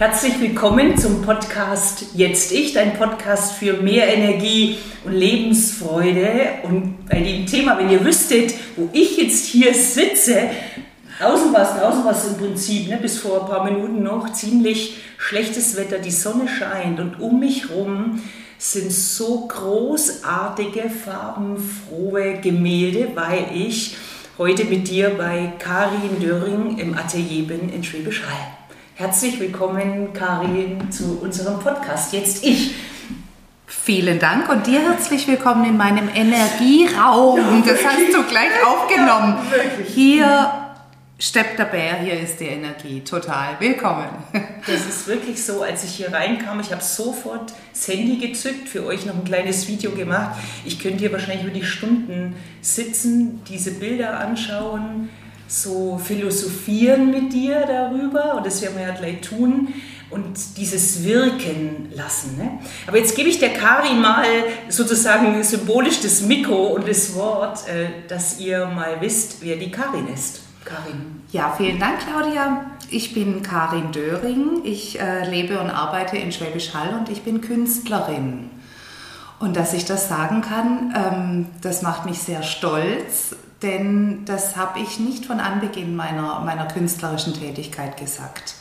Herzlich willkommen zum Podcast Jetzt Ich, dein Podcast für mehr Energie und Lebensfreude. Und bei dem Thema, wenn ihr wüsstet, wo ich jetzt hier sitze, draußen war es, draußen war es im Prinzip ne, bis vor ein paar Minuten noch ziemlich schlechtes Wetter, die Sonne scheint und um mich herum sind so großartige, farbenfrohe Gemälde, weil ich heute mit dir bei Karin Döring im Atelier bin in Schwäbisch Hall. Herzlich willkommen, Karin, zu unserem Podcast. Jetzt ich. Vielen Dank und dir herzlich willkommen in meinem Energieraum. Das hast du gleich aufgenommen. Hier steppt der Bär, hier ist die Energie. Total. Willkommen. Das ist wirklich so, als ich hier reinkam, ich habe sofort das Handy gezückt, für euch noch ein kleines Video gemacht. Ich könnte hier wahrscheinlich über die Stunden sitzen, diese Bilder anschauen so philosophieren mit dir darüber und das werden wir ja gleich tun und dieses Wirken lassen. Ne? Aber jetzt gebe ich der Karin mal sozusagen symbolisch das Mikro und das Wort, äh, dass ihr mal wisst, wer die Karin ist. Karin. Ja, vielen Dank, Claudia. Ich bin Karin Döring. Ich äh, lebe und arbeite in Schwäbisch Hall und ich bin Künstlerin. Und dass ich das sagen kann, ähm, das macht mich sehr stolz, denn das habe ich nicht von Anbeginn meiner, meiner künstlerischen Tätigkeit gesagt.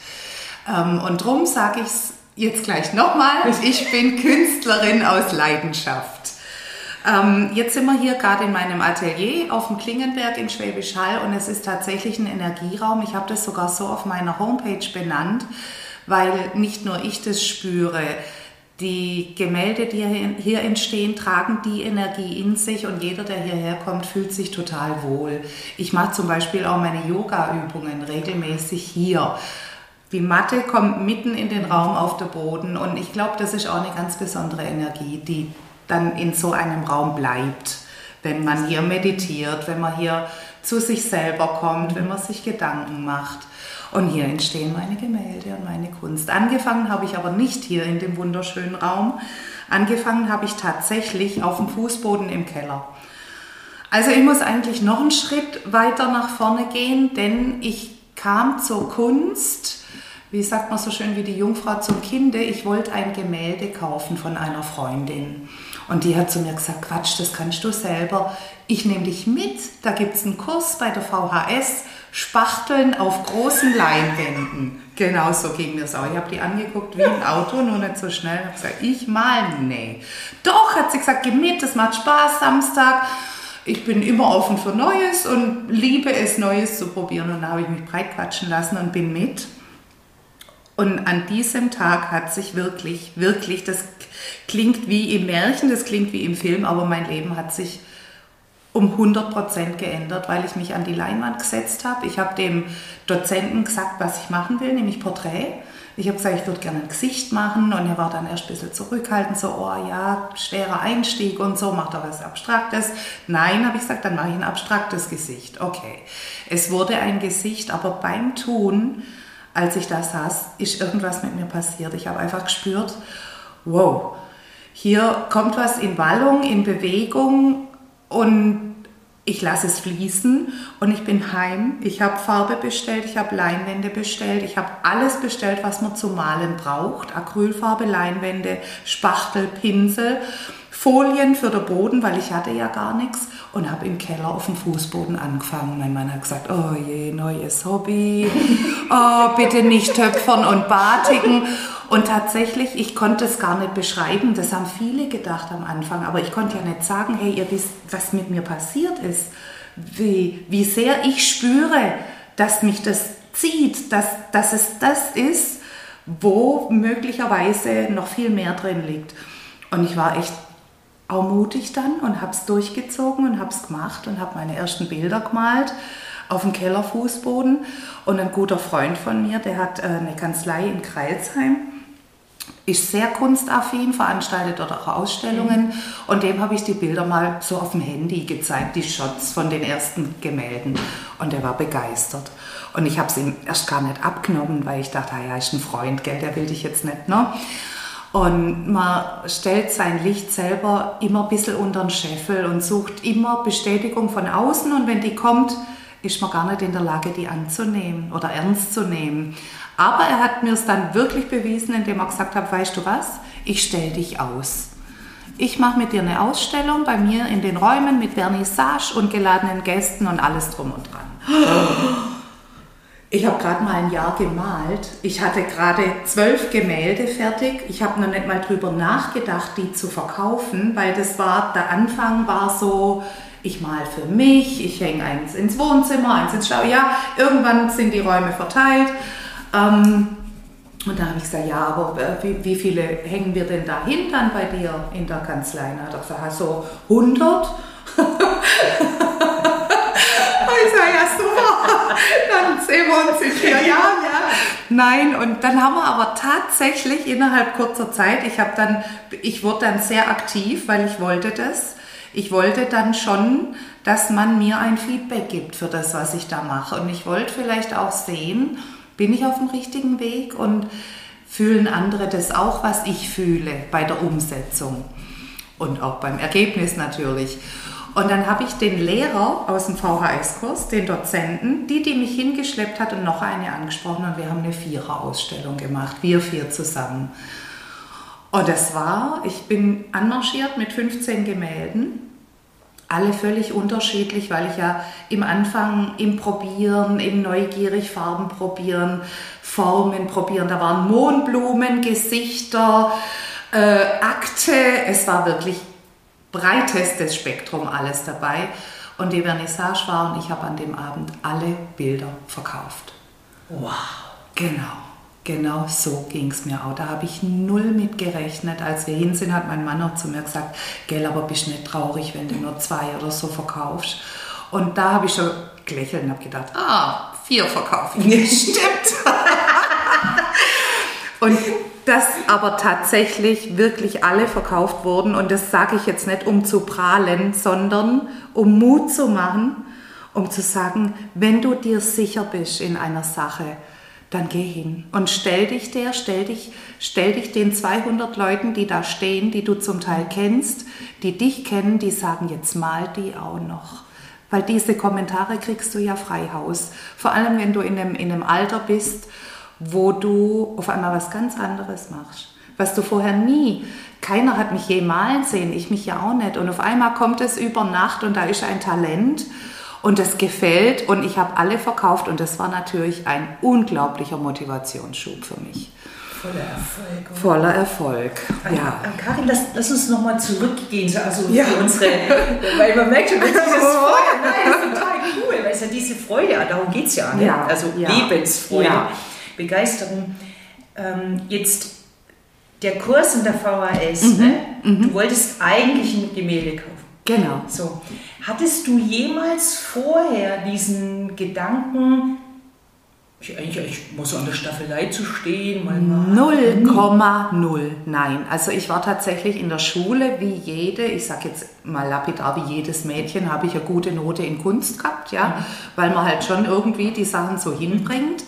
Ähm, und darum sage ich es jetzt gleich nochmal, ich bin Künstlerin aus Leidenschaft. Ähm, jetzt sind wir hier gerade in meinem Atelier auf dem Klingenberg in Schwäbisch Hall und es ist tatsächlich ein Energieraum. Ich habe das sogar so auf meiner Homepage benannt, weil nicht nur ich das spüre, die Gemälde, die hier entstehen, tragen die Energie in sich und jeder, der hierher kommt, fühlt sich total wohl. Ich mache zum Beispiel auch meine Yoga-Übungen regelmäßig hier. Die Matte kommt mitten in den Raum auf den Boden und ich glaube, das ist auch eine ganz besondere Energie, die dann in so einem Raum bleibt, wenn man hier meditiert, wenn man hier zu sich selber kommt, wenn man sich Gedanken macht. Und hier entstehen meine Gemälde und meine Kunst. Angefangen habe ich aber nicht hier in dem wunderschönen Raum. Angefangen habe ich tatsächlich auf dem Fußboden im Keller. Also ich muss eigentlich noch einen Schritt weiter nach vorne gehen, denn ich kam zur Kunst, wie sagt man so schön wie die Jungfrau zum Kinde, ich wollte ein Gemälde kaufen von einer Freundin. Und die hat zu mir gesagt, Quatsch, das kannst du selber. Ich nehme dich mit, da gibt es einen Kurs bei der VHS Spachteln auf großen Leinwänden. Genau so ging mir das auch. Ich habe die angeguckt wie ein Auto, nur nicht so schnell. Ich habe gesagt, ich mal, nee. Doch, hat sie gesagt, geh mit, das macht Spaß, Samstag. Ich bin immer offen für Neues und liebe es, Neues zu probieren. Und da habe ich mich breitquatschen lassen und bin mit. Und an diesem Tag hat sich wirklich, wirklich, das klingt wie im Märchen, das klingt wie im Film, aber mein Leben hat sich um 100 Prozent geändert, weil ich mich an die Leinwand gesetzt habe. Ich habe dem Dozenten gesagt, was ich machen will, nämlich Porträt. Ich habe gesagt, ich würde gerne ein Gesicht machen und er war dann erst ein bisschen zurückhaltend, so, oh ja, schwerer Einstieg und so, macht er was Abstraktes. Nein, habe ich gesagt, dann mache ich ein abstraktes Gesicht. Okay. Es wurde ein Gesicht, aber beim Tun, als ich da saß, ist irgendwas mit mir passiert. Ich habe einfach gespürt, wow, hier kommt was in Wallung, in Bewegung und ich lasse es fließen und ich bin heim. Ich habe Farbe bestellt, ich habe Leinwände bestellt, ich habe alles bestellt, was man zum Malen braucht. Acrylfarbe, Leinwände, Spachtel, Pinsel, Folien für den Boden, weil ich hatte ja gar nichts und habe im Keller auf dem Fußboden angefangen. Mein Mann hat gesagt, oh je, neues Hobby, oh, bitte nicht töpfern und batigen. Und tatsächlich, ich konnte es gar nicht beschreiben, das haben viele gedacht am Anfang, aber ich konnte ja nicht sagen, hey, ihr wisst, was mit mir passiert ist, wie, wie sehr ich spüre, dass mich das zieht, dass, dass es das ist, wo möglicherweise noch viel mehr drin liegt. Und ich war echt auch mutig dann und habe es durchgezogen und habe es gemacht und habe meine ersten Bilder gemalt auf dem Kellerfußboden. Und ein guter Freund von mir, der hat äh, eine Kanzlei in Kreilsheim ist sehr kunstaffin, veranstaltet dort auch Ausstellungen mhm. und dem habe ich die Bilder mal so auf dem Handy gezeigt, die Shots von den ersten Gemälden und er war begeistert. Und ich habe es ihm erst gar nicht abgenommen, weil ich dachte, ah ja, ist ein Freund, gell, der will dich jetzt nicht, ne? Und man stellt sein Licht selber immer ein bisschen unter den Scheffel und sucht immer Bestätigung von außen und wenn die kommt, ist man gar nicht in der Lage, die anzunehmen oder ernst zu nehmen. Aber er hat mir es dann wirklich bewiesen, indem er gesagt hat, weißt du was, ich stelle dich aus. Ich mache mit dir eine Ausstellung bei mir in den Räumen mit Vernissage und geladenen Gästen und alles drum und dran. Ich habe gerade mal ein Jahr gemalt. Ich hatte gerade zwölf Gemälde fertig. Ich habe noch nicht mal drüber nachgedacht, die zu verkaufen, weil das war, der Anfang war so, ich mal für mich, ich hänge eins ins Wohnzimmer, eins ins Schau. Ja, irgendwann sind die Räume verteilt. Ähm, und da habe ich gesagt, ja, aber wie, wie, viele hängen wir denn dahin dann bei dir in der Kanzlei? Und hat er gesagt, so 100. dann sehen wir uns in vier Jahren, ja. Nein, und dann haben wir aber tatsächlich innerhalb kurzer Zeit, ich habe dann, ich wurde dann sehr aktiv, weil ich wollte das. Ich wollte dann schon, dass man mir ein Feedback gibt für das, was ich da mache. Und ich wollte vielleicht auch sehen, bin ich auf dem richtigen Weg und fühlen andere das auch, was ich fühle bei der Umsetzung und auch beim Ergebnis natürlich. Und dann habe ich den Lehrer aus dem VHS-Kurs, den Dozenten, die, die mich hingeschleppt hat und noch eine angesprochen und wir haben eine Vierer-Ausstellung gemacht, wir vier zusammen. Und das war, ich bin anmarschiert mit 15 Gemälden, alle völlig unterschiedlich, weil ich ja im Anfang im Probieren, im neugierig Farben probieren, Formen probieren, da waren Mondblumen, Gesichter, äh, Akte, es war wirklich breitestes Spektrum alles dabei. Und die Vernissage war und ich habe an dem Abend alle Bilder verkauft. Wow. Genau, genau so ging es mir auch. Da habe ich null mit gerechnet. Als wir hin sind, hat mein Mann auch zu mir gesagt, gell, aber bist nicht traurig, wenn du nur zwei oder so verkaufst. Und da habe ich schon gelächelt und habe gedacht, ah, vier verkaufe ich. Stimmt. und dass aber tatsächlich wirklich alle verkauft wurden. Und das sage ich jetzt nicht, um zu prahlen, sondern um Mut zu machen, um zu sagen, wenn du dir sicher bist in einer Sache, dann geh hin und stell dich der, stell dich, stell dich den 200 Leuten, die da stehen, die du zum Teil kennst, die dich kennen, die sagen, jetzt mal die auch noch. Weil diese Kommentare kriegst du ja frei Haus. Vor allem, wenn du in einem, in einem Alter bist, wo du auf einmal was ganz anderes machst, was du vorher nie, keiner hat mich je malen sehen, ich mich ja auch nicht. Und auf einmal kommt es über Nacht und da ist ein Talent und das gefällt und ich habe alle verkauft und das war natürlich ein unglaublicher Motivationsschub für mich. Voller Erfolg. Oder? Voller Erfolg, ja. An Karin, lass, lass uns nochmal zurückgehen, also ja. für unsere, weil man merkt schon, das ist dieses Feuer, nein, das ist total cool, weil es ja diese Freude, darum geht es ja, ne? ja, also ja. Lebensfreude. Ja. Begeisterung. Ähm, jetzt der Kurs in der VHS, mhm. Ne? Mhm. du wolltest eigentlich ein Gemälde kaufen. Genau. So. Hattest du jemals vorher diesen Gedanken, ich, eigentlich, ich muss an der Staffelei zu stehen? 0,0. Nein. Also ich war tatsächlich in der Schule wie jede, ich sage jetzt mal lapidar, wie jedes Mädchen, habe ich eine gute Note in Kunst gehabt, ja, mhm. weil man halt schon irgendwie die Sachen so hinbringt.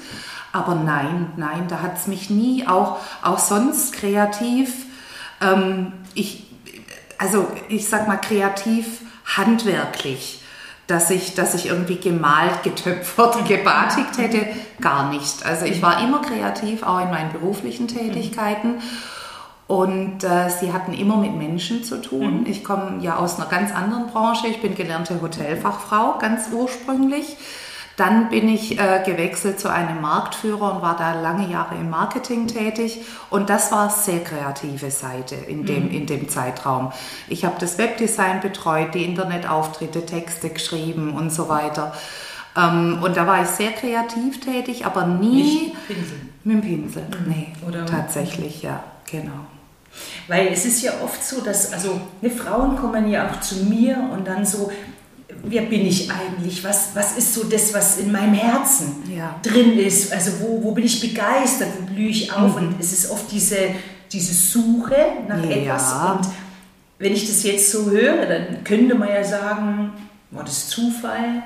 Aber nein, nein, da hat es mich nie, auch, auch sonst kreativ, ähm, ich, also ich sag mal kreativ, handwerklich, dass ich, dass ich irgendwie gemalt, getöpfert, gebatigt hätte, gar nicht. Also ich war immer kreativ, auch in meinen beruflichen Tätigkeiten. Und äh, sie hatten immer mit Menschen zu tun. Mhm. Ich komme ja aus einer ganz anderen Branche. Ich bin gelernte Hotelfachfrau, ganz ursprünglich. Dann bin ich äh, gewechselt zu einem Marktführer und war da lange Jahre im Marketing tätig. Und das war sehr kreative Seite in dem, mhm. in dem Zeitraum. Ich habe das Webdesign betreut, die Internetauftritte, Texte geschrieben und so weiter. Ähm, und da war ich sehr kreativ tätig, aber nie Nicht Pinsel. mit dem Pinsel. Mhm. Nee, Oder tatsächlich, ja, genau. Weil es ist ja oft so, dass, also ne, Frauen kommen ja auch zu mir und dann so, wer bin ich eigentlich? Was, was ist so das, was in meinem Herzen ja. drin ist? Also wo, wo bin ich begeistert? Wo blühe ich auf? Mhm. Und es ist oft diese, diese Suche nach ja. etwas. Und wenn ich das jetzt so höre, dann könnte man ja sagen, war das Zufall?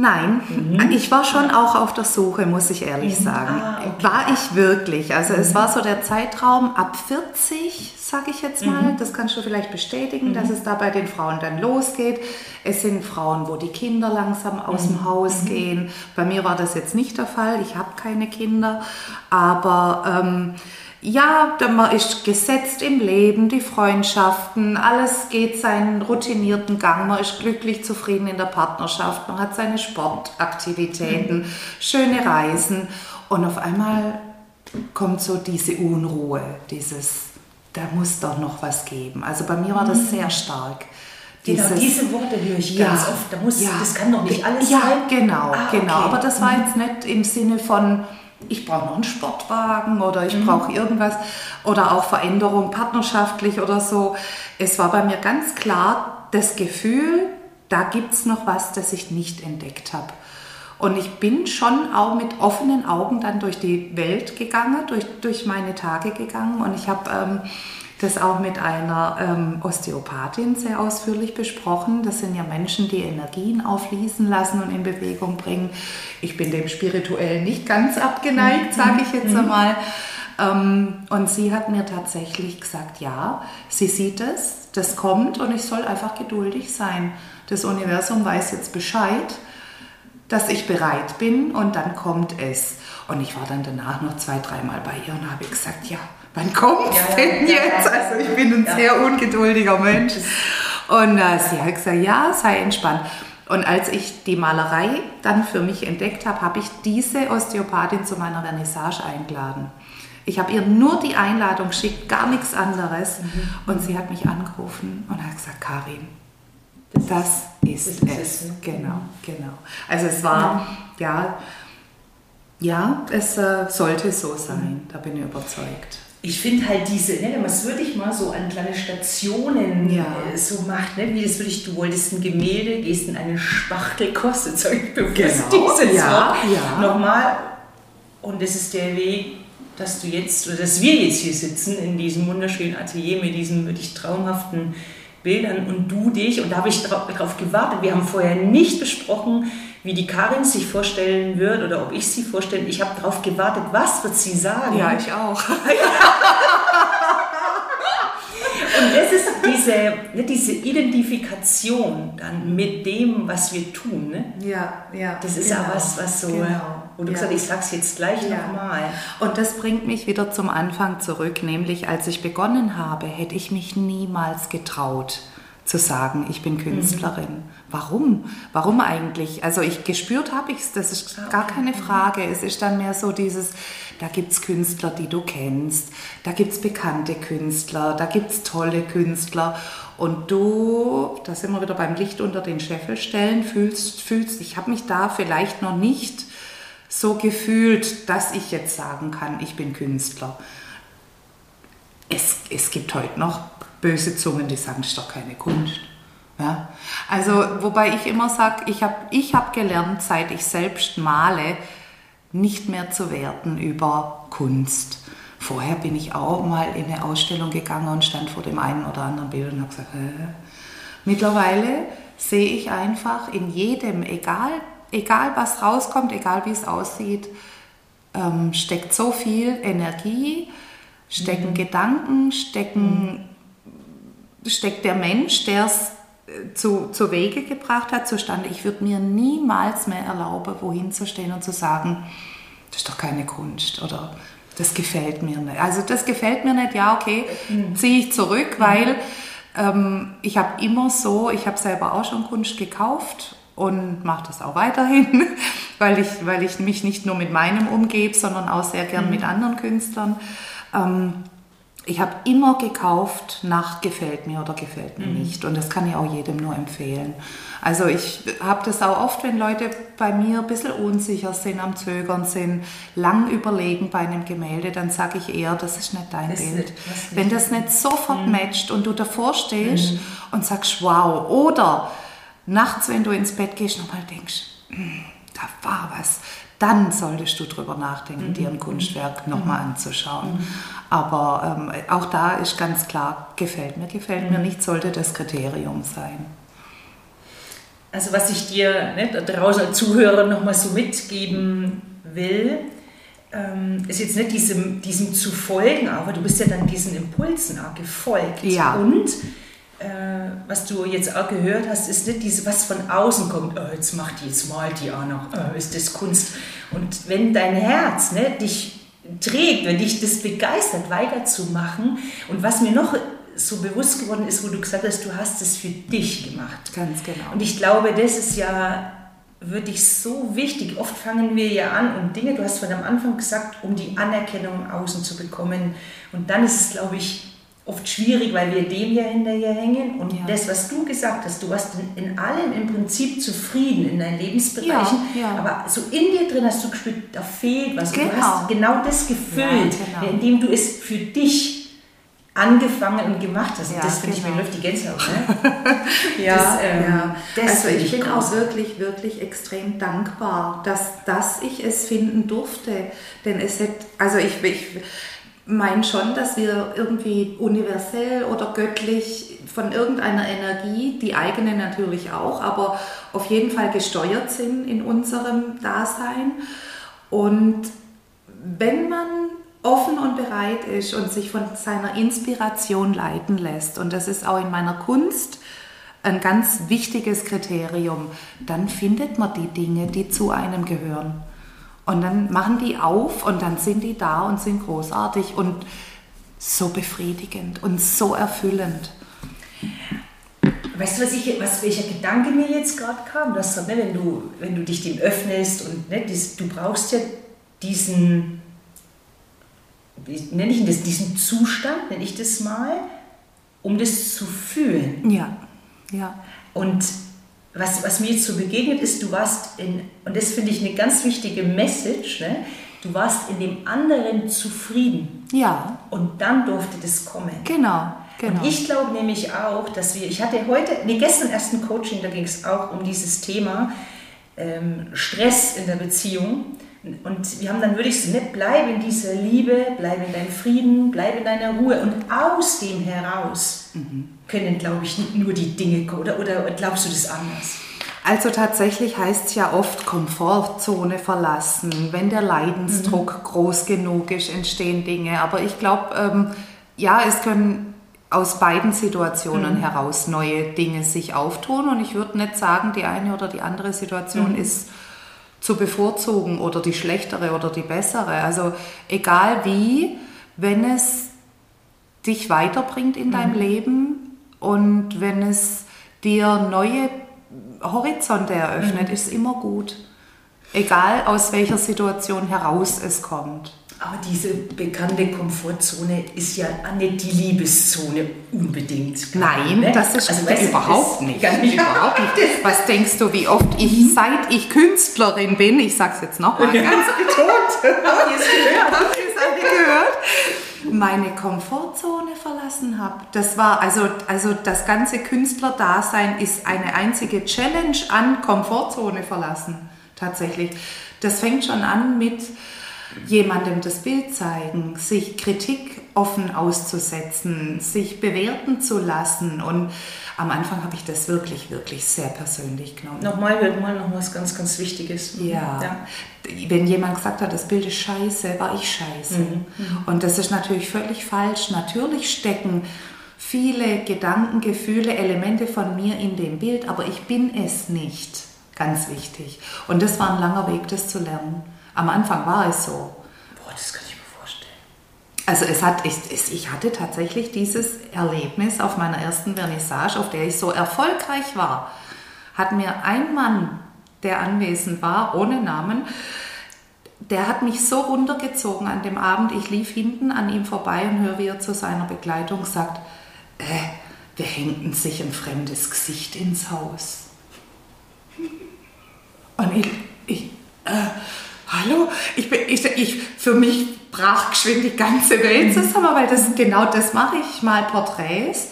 Nein, mhm. ich war schon auch auf der Suche, muss ich ehrlich mhm. sagen. Ah, okay. War ich wirklich. Also mhm. es war so der Zeitraum ab 40, sage ich jetzt mal. Mhm. Das kannst du vielleicht bestätigen, dass mhm. es da bei den Frauen dann losgeht. Es sind Frauen, wo die Kinder langsam aus dem mhm. Haus gehen. Bei mir war das jetzt nicht der Fall. Ich habe keine Kinder. Aber... Ähm, ja, man ist gesetzt im Leben, die Freundschaften, alles geht seinen routinierten Gang, man ist glücklich zufrieden in der Partnerschaft, man hat seine Sportaktivitäten, mhm. schöne Reisen und auf einmal kommt so diese Unruhe, dieses, da muss doch noch was geben. Also bei mir war das mhm. sehr stark. Genau, dieses, genau, diese Worte höre ich ja, ganz oft. Da muss, ja, das kann doch nicht alles ja, sein. Ja, genau, ah, genau. Okay. Aber das war mhm. jetzt nicht im Sinne von, ich brauche noch einen Sportwagen oder ich mhm. brauche irgendwas oder auch Veränderung partnerschaftlich oder so. Es war bei mir ganz klar das Gefühl, da gibt es noch was, das ich nicht entdeckt habe. Und ich bin schon auch mit offenen Augen dann durch die Welt gegangen, durch, durch meine Tage gegangen und ich habe ähm, das auch mit einer ähm, Osteopathin sehr ausführlich besprochen. Das sind ja Menschen, die Energien aufließen lassen und in Bewegung bringen. Ich bin dem spirituell nicht ganz abgeneigt, sage ich jetzt mhm. einmal. Ähm, und sie hat mir tatsächlich gesagt, ja, sie sieht es, das kommt und ich soll einfach geduldig sein. Das Universum weiß jetzt Bescheid, dass ich bereit bin und dann kommt es. Und ich war dann danach noch zwei, dreimal bei ihr und habe gesagt, ja, wann kommt es ja, denn ja, jetzt? Ja, also ich bin ein sehr ungeduldiger Mensch. Und äh, sie hat gesagt, ja, sei entspannt. Und als ich die Malerei dann für mich entdeckt habe, habe ich diese Osteopathin zu meiner Vernissage eingeladen. Ich habe ihr nur die Einladung geschickt, gar nichts anderes. Mhm. Und sie hat mich angerufen und hat gesagt, Karin, das, das ist, ist es. es. Genau, genau. Also es war, ja, ja, es äh, sollte so sein, da bin ich überzeugt ich finde halt diese, ne, wenn man es wirklich mal so an kleine Stationen ja. äh, so macht, ne, wie das wirklich, du wolltest ein Gemälde, gehst in eine Spachtel, kostet so bewusst genau. dieses ja, ja. nochmal. Und das ist der Weg, dass du jetzt, oder dass wir jetzt hier sitzen in diesem wunderschönen Atelier mit diesen wirklich traumhaften Bildern und du dich, und da habe ich darauf gewartet, wir haben vorher nicht besprochen, wie die Karin sich vorstellen wird oder ob ich sie vorstelle. Ich habe darauf gewartet, was wird sie sagen. Ja, ich auch. Und das ist diese, ne, diese Identifikation dann mit dem, was wir tun. Ne? Ja, ja. Das ist genau, ja was, was so. Genau. Und du ja. gesagt, ich sag's jetzt gleich ja. nochmal. Und das bringt mich wieder zum Anfang zurück, nämlich als ich begonnen habe, hätte ich mich niemals getraut zu sagen, ich bin Künstlerin. Mhm. Warum? Warum eigentlich? Also ich gespürt habe ich es, das ist ah, gar keine Frage. Es ist dann mehr so dieses, da gibt es Künstler, die du kennst, da gibt es bekannte Künstler, da gibt es tolle Künstler. Und du, da sind wir wieder beim Licht unter den Scheffelstellen, fühlst, fühlst ich habe mich da vielleicht noch nicht so gefühlt, dass ich jetzt sagen kann, ich bin Künstler. Es, es gibt heute noch böse Zungen, die sagen, das ist doch keine Kunst. Ja? Also, wobei ich immer sage, ich habe ich hab gelernt, seit ich selbst male, nicht mehr zu werten über Kunst. Vorher bin ich auch mal in eine Ausstellung gegangen und stand vor dem einen oder anderen Bild und habe gesagt, äh. mittlerweile sehe ich einfach in jedem, egal, egal was rauskommt, egal wie es aussieht, ähm, steckt so viel Energie, stecken mhm. Gedanken, stecken mhm steckt der Mensch, der es äh, zu, zu Wege gebracht hat, zustande. Ich würde mir niemals mehr erlauben, wohin zu stehen und zu sagen, das ist doch keine Kunst oder das gefällt mir nicht. Also das gefällt mir nicht, ja, okay, mhm. ziehe ich zurück, mhm. weil ähm, ich habe immer so, ich habe selber auch schon Kunst gekauft und mache das auch weiterhin, weil ich, weil ich mich nicht nur mit meinem umgebe, sondern auch sehr gern mhm. mit anderen Künstlern. Ähm, ich habe immer gekauft nach gefällt mir oder gefällt mir mhm. nicht. Und das kann ich auch jedem nur empfehlen. Also ich habe das auch oft, wenn Leute bei mir ein bisschen unsicher sind, am Zögern sind, lang überlegen bei einem Gemälde, dann sage ich eher, das ist nicht dein das Bild. Nicht, wenn das nicht sofort mhm. matcht und du davor stehst mhm. und sagst, wow, oder nachts, wenn du ins Bett gehst, nochmal denkst, hm, da war was, dann solltest du darüber nachdenken, mhm. dir ein Kunstwerk nochmal mhm. anzuschauen. Mhm. Aber ähm, auch da ist ganz klar, gefällt mir, gefällt mir mhm. nicht, sollte das Kriterium sein. also was ich dir ne, da draußen als Zuhörer nochmal so mitgeben will, ähm, ist jetzt nicht diesem, diesem zu folgen, aber du bist ja dann diesen Impulsen auch gefolgt. Ja. Und äh, was du jetzt auch gehört hast, ist nicht diese, was von außen kommt, oh, jetzt macht die, jetzt malt die auch noch, oh, ist das Kunst. Und wenn dein Herz ne, dich trägt, wenn dich das begeistert, weiterzumachen und was mir noch so bewusst geworden ist, wo du gesagt hast, du hast es für dich gemacht. Ganz genau. Und ich glaube, das ist ja wirklich so wichtig. Oft fangen wir ja an, um Dinge, du hast von am Anfang gesagt, um die Anerkennung Außen zu bekommen. Und dann ist es, glaube ich, oft schwierig, weil wir dem ja hinterher hängen. Und Ja. das, was du gesagt hast, du warst in, in allem im Prinzip zufrieden in deinen Lebensbereichen, Ja, ja. aber so in dir drin hast du gespürt, da fehlt was. Und Genau. du hast genau das gefüllt, genau. indem du es für dich angefangen und gemacht hast. Und das finde ich, genau. mir läuft die Gänsehaut. Ne? Ja, Das, ähm, das also ich ich bin auch großartig. wirklich, wirklich extrem dankbar, dass, dass ich es finden durfte. Denn es hätte, also ich, ich meine schon, dass wir irgendwie universell oder göttlich von irgendeiner Energie, die eigene natürlich auch, aber auf jeden Fall gesteuert sind in unserem Dasein. Und wenn man offen und bereit ist und sich von seiner Inspiration leiten lässt, und das ist auch in meiner Kunst ein ganz wichtiges Kriterium, dann findet man die Dinge, die zu einem gehören. Und dann machen die auf und dann sind die da und sind großartig und so befriedigend und so erfüllend. Weißt du, was ich, was, welcher Gedanke mir jetzt gerade kam? Gesagt, ne, wenn, du, wenn du dich dem öffnest und ne, dies, du brauchst ja diesen, nenne ich das, diesen Zustand, nenne ich das mal, um das zu fühlen. Ja, ja. Und was, was mir jetzt so begegnet ist, du warst in, und das finde ich eine ganz wichtige Message, ne, du warst in dem anderen zufrieden Ja, und dann durfte das kommen. genau, genau. Und ich glaube nämlich auch, dass wir, ich hatte heute, nee, gestern erst ein Coaching, da ging es auch um dieses Thema ähm, Stress in der Beziehung. Und wir haben dann wirklich so, ne, bleib in dieser Liebe, bleib in deinem Frieden, bleib in deiner Ruhe. Und aus dem heraus können, glaube ich, nicht nur die Dinge kommen. Oder, oder glaubst du das anders? Also tatsächlich heißt es ja oft Komfortzone verlassen. Wenn der Leidensdruck groß genug ist, entstehen Dinge. Aber ich glaube, ähm, ja, es können aus beiden Situationen heraus neue Dinge sich auftun. Und ich würde nicht sagen, die eine oder die andere Situation ist zu bevorzugen oder die schlechtere oder die bessere. Also egal wie, wenn es dich weiterbringt in deinem Leben und wenn es dir neue Horizonte eröffnet, ist immer gut. Egal aus welcher Situation heraus es kommt. Aber diese bekannte Komfortzone ist ja nicht die Liebeszone unbedingt. Nein, ne? das ist Also, weißt überhaupt das- nicht. Gar nicht. Überhaupt nicht. Was denkst du, wie oft ich, seit ich Künstlerin bin, ich sag's jetzt nochmal ganz betont. Habt ihr es gehört? Habt ihr es alle gehört? Meine Komfortzone verlassen habe. Das war also, also das ganze Künstlerdasein ist eine einzige Challenge an Komfortzone verlassen. Tatsächlich. Das fängt schon an mit jemandem das Bild zeigen, sich Kritik offen auszusetzen, sich bewerten zu lassen. Und am Anfang habe ich das wirklich, wirklich sehr persönlich genommen. Nochmal hört mal noch was ganz, ganz Wichtiges. Ja. ja. Wenn jemand gesagt hat, das Bild ist scheiße, war ich scheiße. Und das ist natürlich völlig falsch. Natürlich stecken viele Gedanken, Gefühle, Elemente von mir in dem Bild, aber ich bin es nicht. Ganz wichtig. Und das war ein langer Weg, das zu lernen. Am Anfang war es so. Boah, das kann ich mir vorstellen. Also es hat, ich, ich hatte tatsächlich dieses Erlebnis auf meiner ersten Vernissage, auf der ich so erfolgreich war, hat mir ein Mann, der anwesend war, ohne Namen, der hat mich so runtergezogen an dem Abend. Ich lief hinten an ihm vorbei und höre, wie er zu seiner Begleitung sagt, äh, wir hängten sich ein fremdes Gesicht ins Haus. Und ich, ich äh, hallo, ich, bin, ich, ich, für mich brach geschwind die ganze Welt zusammen, weil das genau das mache ich. Ich mal Porträts.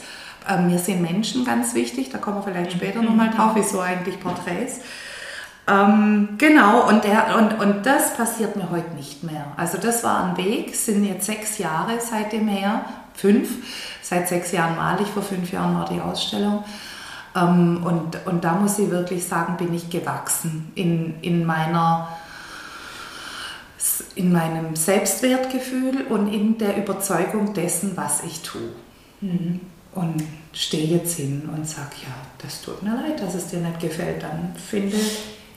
Ähm, mir sind Menschen ganz wichtig, da kommen wir vielleicht später nochmal drauf, wieso eigentlich Porträts. Ähm, genau, und, der, und, und das passiert mir heute nicht mehr. Also das war ein Weg, sind jetzt sechs Jahre seitdem her, fünf. Seit sechs Jahren male ich, vor fünf Jahren war die Ausstellung. Ähm, und, und da muss ich wirklich sagen, bin ich gewachsen in, in meiner in meinem Selbstwertgefühl und in der Überzeugung dessen, was ich tue. Mhm. Und stehe jetzt hin und sage, ja, das tut mir leid, dass es dir nicht gefällt, dann finde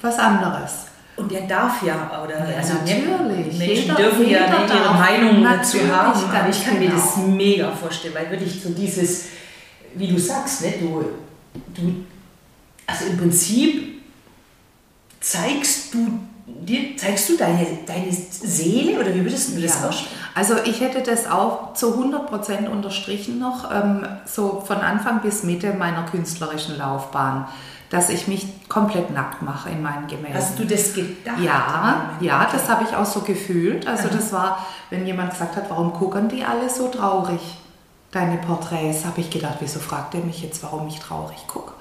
was anderes. Und er darf ja, oder? Ja, also natürlich. Menschen jeder, dürfen jeder ja nicht ihre Meinung dazu haben, aber ich kann genau. mir das mega vorstellen, weil wirklich so dieses, wie du sagst, ne, du, du, also im Prinzip zeigst du dir, zeigst du deine, deine Seele oder wie würdest du das ja. ausstellen? Also ich hätte das auch zu 100% unterstrichen noch, ähm, so von Anfang bis Mitte meiner künstlerischen Laufbahn, dass ich mich komplett nackt mache in meinen Gemälden. Hast du das gedacht? Ja, ja, das habe ich auch so gefühlt. Also Aha. das war, wenn jemand gesagt hat, warum gucken die alle so traurig, deine Porträts, habe ich gedacht, wieso fragt er mich jetzt, warum ich traurig gucke?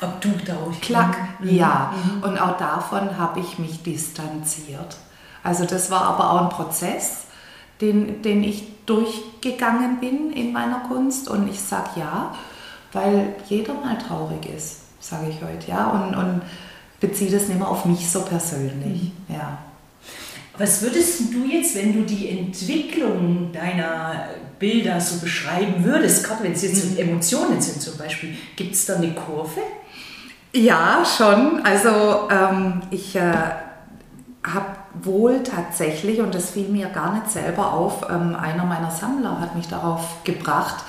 Ob du traurig Klack, mhm. ja. Mhm. Und auch davon habe ich mich distanziert. Also das war aber auch ein Prozess, den, den ich durchgegangen bin in meiner Kunst. Und ich sage ja, weil jeder mal traurig ist, sage ich heute. Ja? Und, und beziehe das nicht mehr auf mich so persönlich. Mhm. Ja. Was würdest du jetzt, wenn du die Entwicklung deiner Bilder so beschreiben würdest, gerade wenn es jetzt mhm. Emotionen sind zum Beispiel, gibt es da eine Kurve? Ja, schon. Also ähm, ich äh, habe wohl tatsächlich, und das fiel mir gar nicht selber auf, ähm, einer meiner Sammler hat mich darauf gebracht,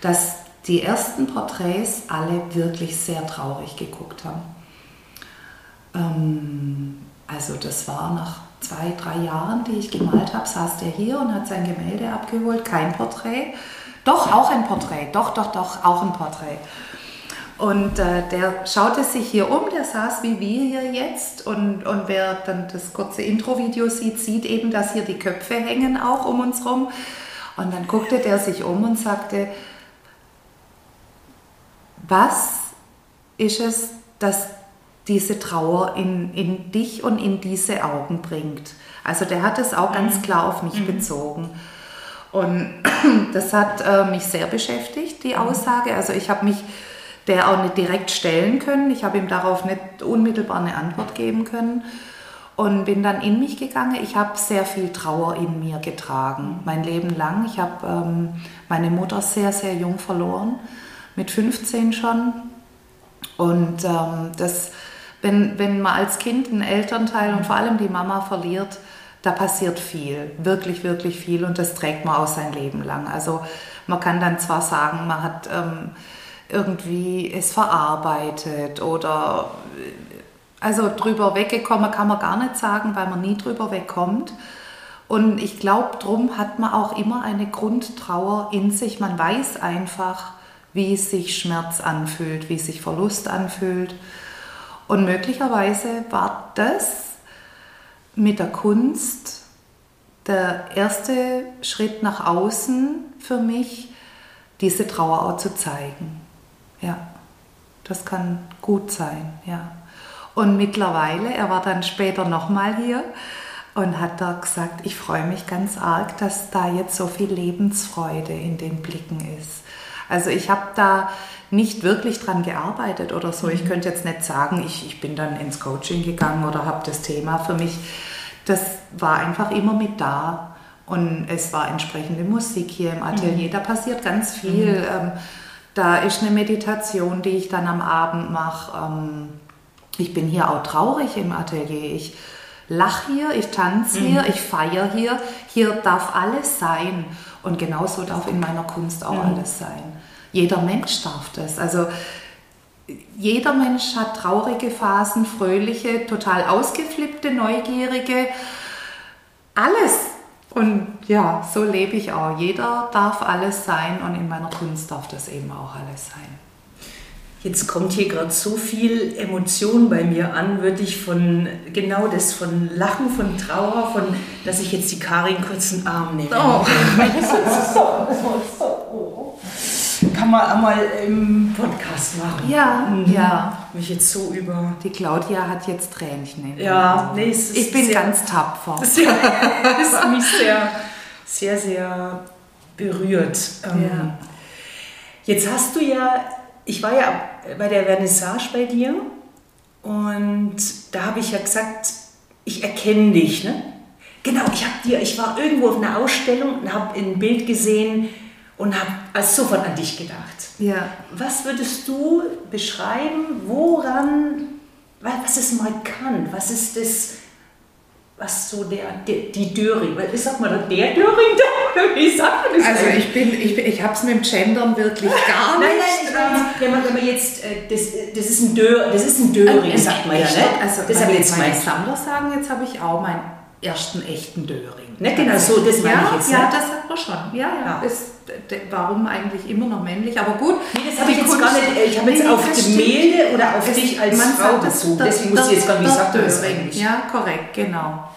dass die ersten Porträts alle wirklich sehr traurig geguckt haben. Ähm, also das war nach zwei, drei Jahren, die ich gemalt habe, saß der hier und hat sein Gemälde abgeholt, kein Porträt. Doch, auch ein Porträt, doch, doch, doch, auch ein Porträt. Und äh, der schaute sich hier um, der saß wie wir hier jetzt. Und, und wer dann das kurze Intro-Video sieht, sieht eben, dass hier die Köpfe hängen auch um uns rum. Und dann guckte der sich um und sagte, was ist es, dass diese Trauer in, in dich und in diese Augen bringt? Also der hat es auch ganz mhm. klar auf mich mhm. bezogen. Und das hat äh, mich sehr beschäftigt, die mhm. Aussage. Also ich habe mich der auch nicht direkt stellen können. Ich habe ihm darauf nicht unmittelbar eine Antwort geben können und bin dann in mich gegangen. Ich habe sehr viel Trauer in mir getragen, mein Leben lang. Ich habe ähm, meine Mutter sehr, sehr jung verloren, mit 15 schon. Und ähm, das, wenn, wenn man als Kind einen Elternteil und vor allem die Mama verliert, da passiert viel, wirklich, wirklich viel und das trägt man auch sein Leben lang. Also man kann dann zwar sagen, man hat... Ähm, irgendwie es verarbeitet oder also drüber weggekommen kann man gar nicht sagen, weil man nie drüber wegkommt. Und ich glaube, drum hat man auch immer eine Grundtrauer in sich. Man weiß einfach, wie sich Schmerz anfühlt, wie sich Verlust anfühlt. Und möglicherweise war das mit der Kunst der erste Schritt nach außen für mich, diese Trauer auch zu zeigen. Ja, das kann gut sein, ja. Und mittlerweile, er war dann später nochmal hier und hat da gesagt, ich freue mich ganz arg, dass da jetzt so viel Lebensfreude in den Blicken ist. Also ich habe da nicht wirklich dran gearbeitet oder so. Ich mhm. könnte jetzt nicht sagen, ich, ich bin dann ins Coaching gegangen oder habe das Thema für mich. Das war einfach immer mit da. Und es war entsprechende Musik hier im Atelier. Mhm. Da passiert ganz viel. Mhm. Ähm, da ist eine Meditation, die ich dann am Abend mache. Ähm, ich bin hier auch traurig im Atelier. Ich lache hier, ich tanze hier, mhm. ich feiere hier. Hier darf alles sein. Und genauso darf in meiner Kunst auch mhm. alles sein. Jeder Mensch darf das. Also jeder Mensch hat traurige Phasen, fröhliche, total ausgeflippte, neugierige. Alles und ja, so lebe ich auch. Jeder darf alles sein und in meiner Kunst darf das eben auch alles sein. Jetzt kommt hier gerade so viel Emotion bei mir an, würde ich von genau das, von Lachen, von Trauer, von, dass ich jetzt die Karin kurz in den Arm nehme. Oh. Kann man einmal im Podcast machen. Ja, mhm. ja. Mich jetzt so über. Die Claudia hat jetzt Tränchen. Ja, nee, es ist Ich bin sehr, ganz tapfer. Das ist mich sehr, sehr, sehr berührt. Ähm, ja. Jetzt hast du ja ich war ja bei der Vernissage bei dir und da habe ich ja gesagt, ich erkenne dich, ne? Genau, ich habe dir, ich war irgendwo auf einer Ausstellung und habe ein Bild gesehen und habe also sofort an dich gedacht. Ja. Was würdest du beschreiben, woran, was ist markant, was ist das, was so der, der die Döring, ich sag mal der Döring, wie sagt man das Also ich bin, ich, bin, ich habe es mit dem Gendern wirklich gar Nein, nicht. nein, meine, wenn man, wenn man jetzt, äh, das, das ist ein Dör, das ist ein Döring, sagt man ja, ne? Also das habe ich jetzt gemeint. Sammler sagen, jetzt habe ich auch meinen ersten echten Döring. Ne, genau so, das meine ja, ich jetzt. Ja, ne? das sagt man schon. Ja, ja. Ja. Ist, warum eigentlich immer noch männlich? Aber gut. Nee, das habe ich die jetzt Kunst- gar nicht, ich habe jetzt auf das Gemälde oder auf Es- dich als Frau das- bezogen. das- Deswegen muss ich jetzt gar nicht, das man das Döring. eigentlich? Ja, korrekt, genau.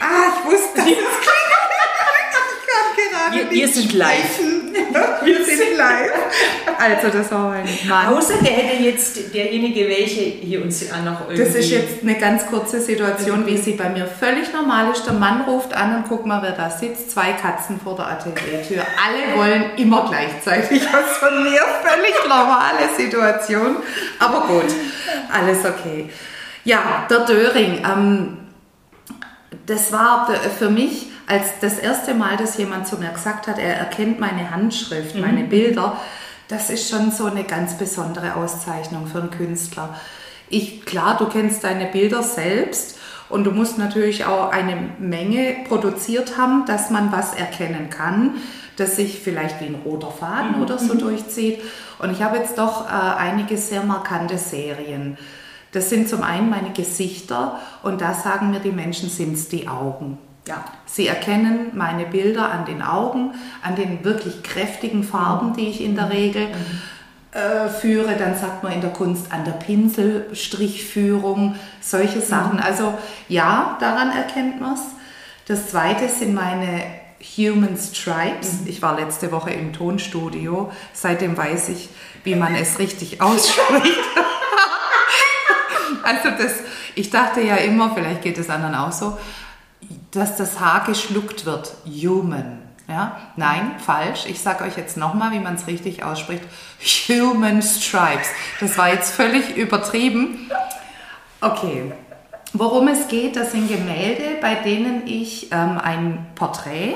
Ah, ich wusste gerade Wir- wir sind live. Wir sind live. Also, das war mein Mann. Außer der hätte jetzt derjenige, welche hier uns auch noch irgendwie... Das ist jetzt eine ganz kurze Situation, wie sie bei mir völlig normal ist. Der Mann ruft an und guck mal, wer da sitzt. Zwei Katzen vor der Ateliertür. Alle wollen immer gleichzeitig was von mir. Völlig normale Situation. Aber gut, alles okay. Ja, der Döring. Ähm, das war für mich als das erste Mal, dass jemand zu mir gesagt hat, er erkennt meine Handschrift, meine Bilder. Das ist schon so eine ganz besondere Auszeichnung für einen Künstler. Ich, klar, du kennst deine Bilder selbst und du musst natürlich auch eine Menge produziert haben, dass man was erkennen kann, das sich vielleicht wie ein roter Faden oder so durchzieht. Und ich habe jetzt doch äh, einige sehr markante Serien. Das sind zum einen meine Gesichter und da sagen mir die Menschen, sind es die Augen. Ja. Sie erkennen meine Bilder an den Augen, an den wirklich kräftigen Farben, die ich in der Regel äh, führe. Dann sagt man in der Kunst an der Pinselstrichführung, solche Sachen. Also ja, daran erkennt man es. Das zweite sind meine Human Stripes. Ich war letzte Woche im Tonstudio. Seitdem weiß ich, wie man es richtig ausspricht. Also das, ich dachte ja immer, vielleicht geht es anderen auch so, dass das H geschluckt wird. Human. Ja? Nein, falsch. Ich sage euch jetzt nochmal, wie man es richtig ausspricht. Human Stripes. Das war jetzt völlig übertrieben. Okay. Worum es geht, das sind Gemälde, bei denen ich ähm, ein Porträt,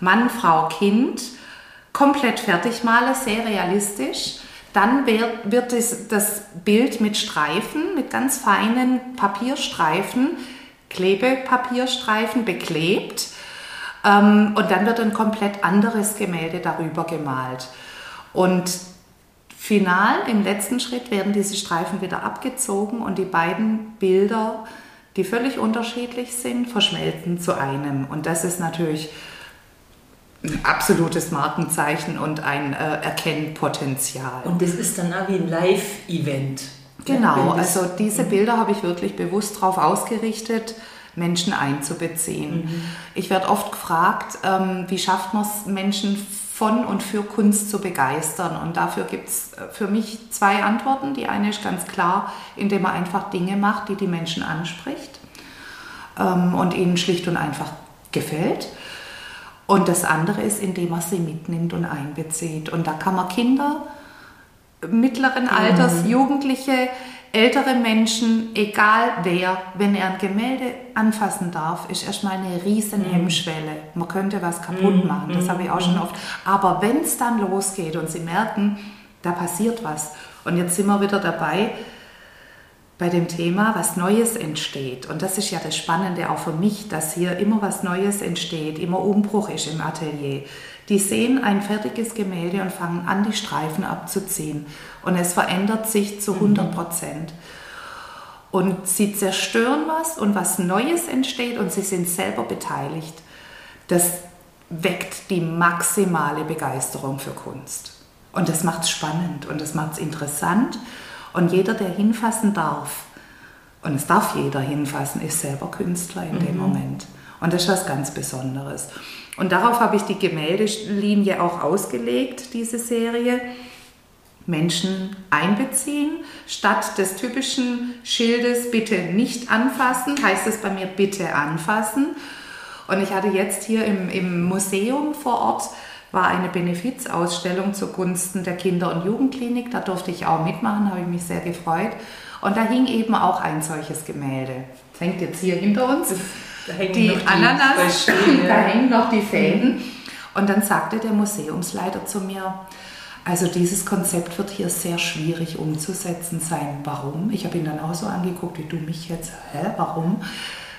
Mann, Frau, Kind, komplett fertig male, sehr realistisch. Dann wird, wird das, das Bild mit Streifen, mit ganz feinen Papierstreifen, Klebepapierstreifen beklebt. Ähm, und dann wird ein komplett anderes Gemälde darüber gemalt. Und final, im letzten Schritt, werden diese Streifen wieder abgezogen und die beiden Bilder, die völlig unterschiedlich sind, verschmelzen zu einem. Und das ist natürlich ein absolutes Markenzeichen und ein äh, Erkennpotenzial. Und das ist dann auch wie ein Live-Event. Genau, also diese Bilder habe ich wirklich bewusst darauf ausgerichtet, Menschen einzubeziehen. Ich werde oft gefragt, ähm, wie schafft man es, Menschen von und für Kunst zu begeistern? Und dafür gibt es für mich zwei Antworten. Die eine ist ganz klar, indem man einfach Dinge macht, die die Menschen anspricht ähm, und ihnen schlicht und einfach gefällt. Und das andere ist, indem man sie mitnimmt und einbezieht. Und da kann man Kinder mittleren Alters, Jugendliche, ältere Menschen, egal wer, wenn er ein Gemälde anfassen darf, ist erstmal eine riesen Hemmschwelle. Man könnte was kaputt machen, das habe ich auch schon oft. Aber wenn es dann losgeht und sie merken, da passiert was, und jetzt sind wir wieder dabei, bei dem Thema, was Neues entsteht. Und das ist ja das Spannende auch für mich, dass hier immer was Neues entsteht, immer Umbruch ist im Atelier. Die sehen ein fertiges Gemälde und fangen an, die Streifen abzuziehen. Und es verändert sich zu 100 Prozent. Und sie zerstören was und was Neues entsteht und sie sind selber beteiligt. Das weckt die maximale Begeisterung für Kunst. Und das macht es spannend und das macht es interessant. Und jeder, der hinfassen darf, und es darf jeder hinfassen, ist selber Künstler in dem Moment. Und das ist was ganz Besonderes. Und darauf habe ich die Gemäldelinie auch ausgelegt, diese Serie. Menschen einbeziehen. Statt des typischen Schildes bitte nicht anfassen, heißt es bei mir bitte anfassen. Und ich hatte jetzt hier im, im Museum vor Ort war eine Benefizausstellung zugunsten der Kinder- und Jugendklinik. Da durfte ich auch mitmachen, habe ich mich sehr gefreut. Und da hing eben auch ein solches Gemälde. Das hängt jetzt hier hinter uns. Da hängen die noch die Ananas, da hängen noch die Fäden. Und dann sagte der Museumsleiter zu mir, also dieses Konzept wird hier sehr schwierig umzusetzen sein. Warum? Ich habe ihn dann auch so angeguckt, wie du mich jetzt. Hä, warum?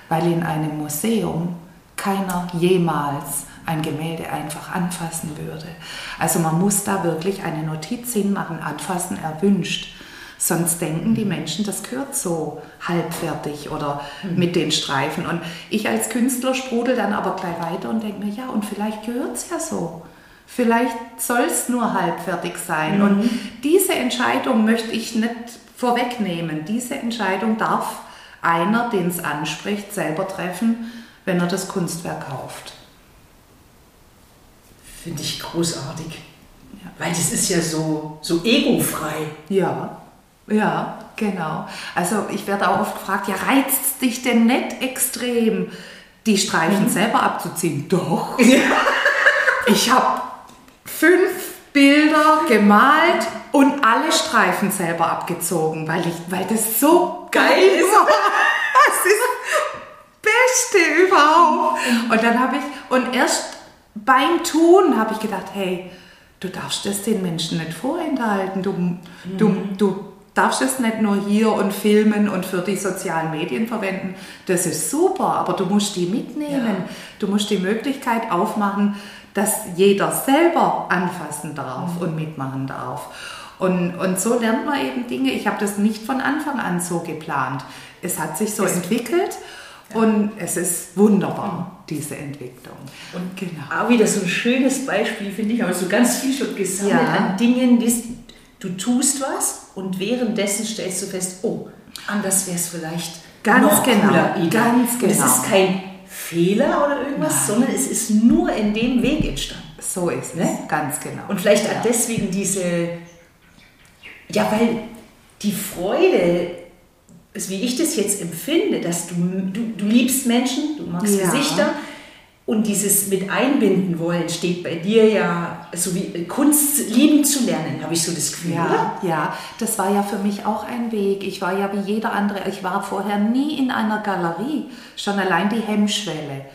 Weil in einem Museum keiner jemals ein Gemälde einfach anfassen würde. Also man muss da wirklich eine Notiz hinmachen, anfassen erwünscht. Sonst denken die Menschen, das gehört so halbfertig oder mit den Streifen. Und ich als Künstler sprudel dann aber gleich weiter und denke mir, ja, und vielleicht gehört es ja so. Vielleicht soll es nur halbfertig sein. Und diese Entscheidung möchte ich nicht vorwegnehmen. Diese Entscheidung darf einer, den es anspricht, selber treffen, wenn er das Kunstwerk kauft. Finde ich großartig. Weil das ist ja so, so egofrei. Ja, ja, genau. Also ich werde auch oft gefragt, ja, reizt dich denn nicht extrem, die Streifen selber abzuziehen? Doch. Ich habe fünf Bilder gemalt und alle Streifen selber abgezogen, weil, ich, weil das so Geil ist. war. Das ist das Beste überhaupt. Und dann habe ich, und erst beim Tun habe ich gedacht, hey, du darfst das den Menschen nicht vorenthalten. Du, du, du darfst es nicht nur hier und filmen und für die sozialen Medien verwenden. Das ist super, aber du musst die mitnehmen. Du musst die Möglichkeit aufmachen, dass jeder selber anfassen darf und mitmachen darf. Und, und so lernt man eben Dinge. Ich habe das nicht von Anfang an so geplant. Es hat sich so Es- entwickelt und es ist wunderbar, diese Entwicklung. Und Genau. auch wieder so ein schönes Beispiel, finde ich, aber so ganz viel schon gesammelt Ja. an Dingen, die du tust was und währenddessen stellst du fest, oh, anders wäre es vielleicht Ganz noch genau, cooler, ganz Und es genau. ist kein Fehler oder irgendwas, sondern es ist nur in dem Weg entstanden. So ist es, Ne? ganz genau. Und vielleicht ja. auch deswegen diese, ja, weil die Freude, wie ich das jetzt empfinde, dass du, du, du liebst Menschen, du magst Ja. Gesichter und dieses mit einbinden wollen steht bei dir ja, so wie Kunst lieben zu lernen, habe ich so das Gefühl, oder? Ja, ja, das war ja für mich auch ein Weg. Ich war ja wie jeder andere, ich war vorher nie in einer Galerie, schon allein die Hemmschwelle.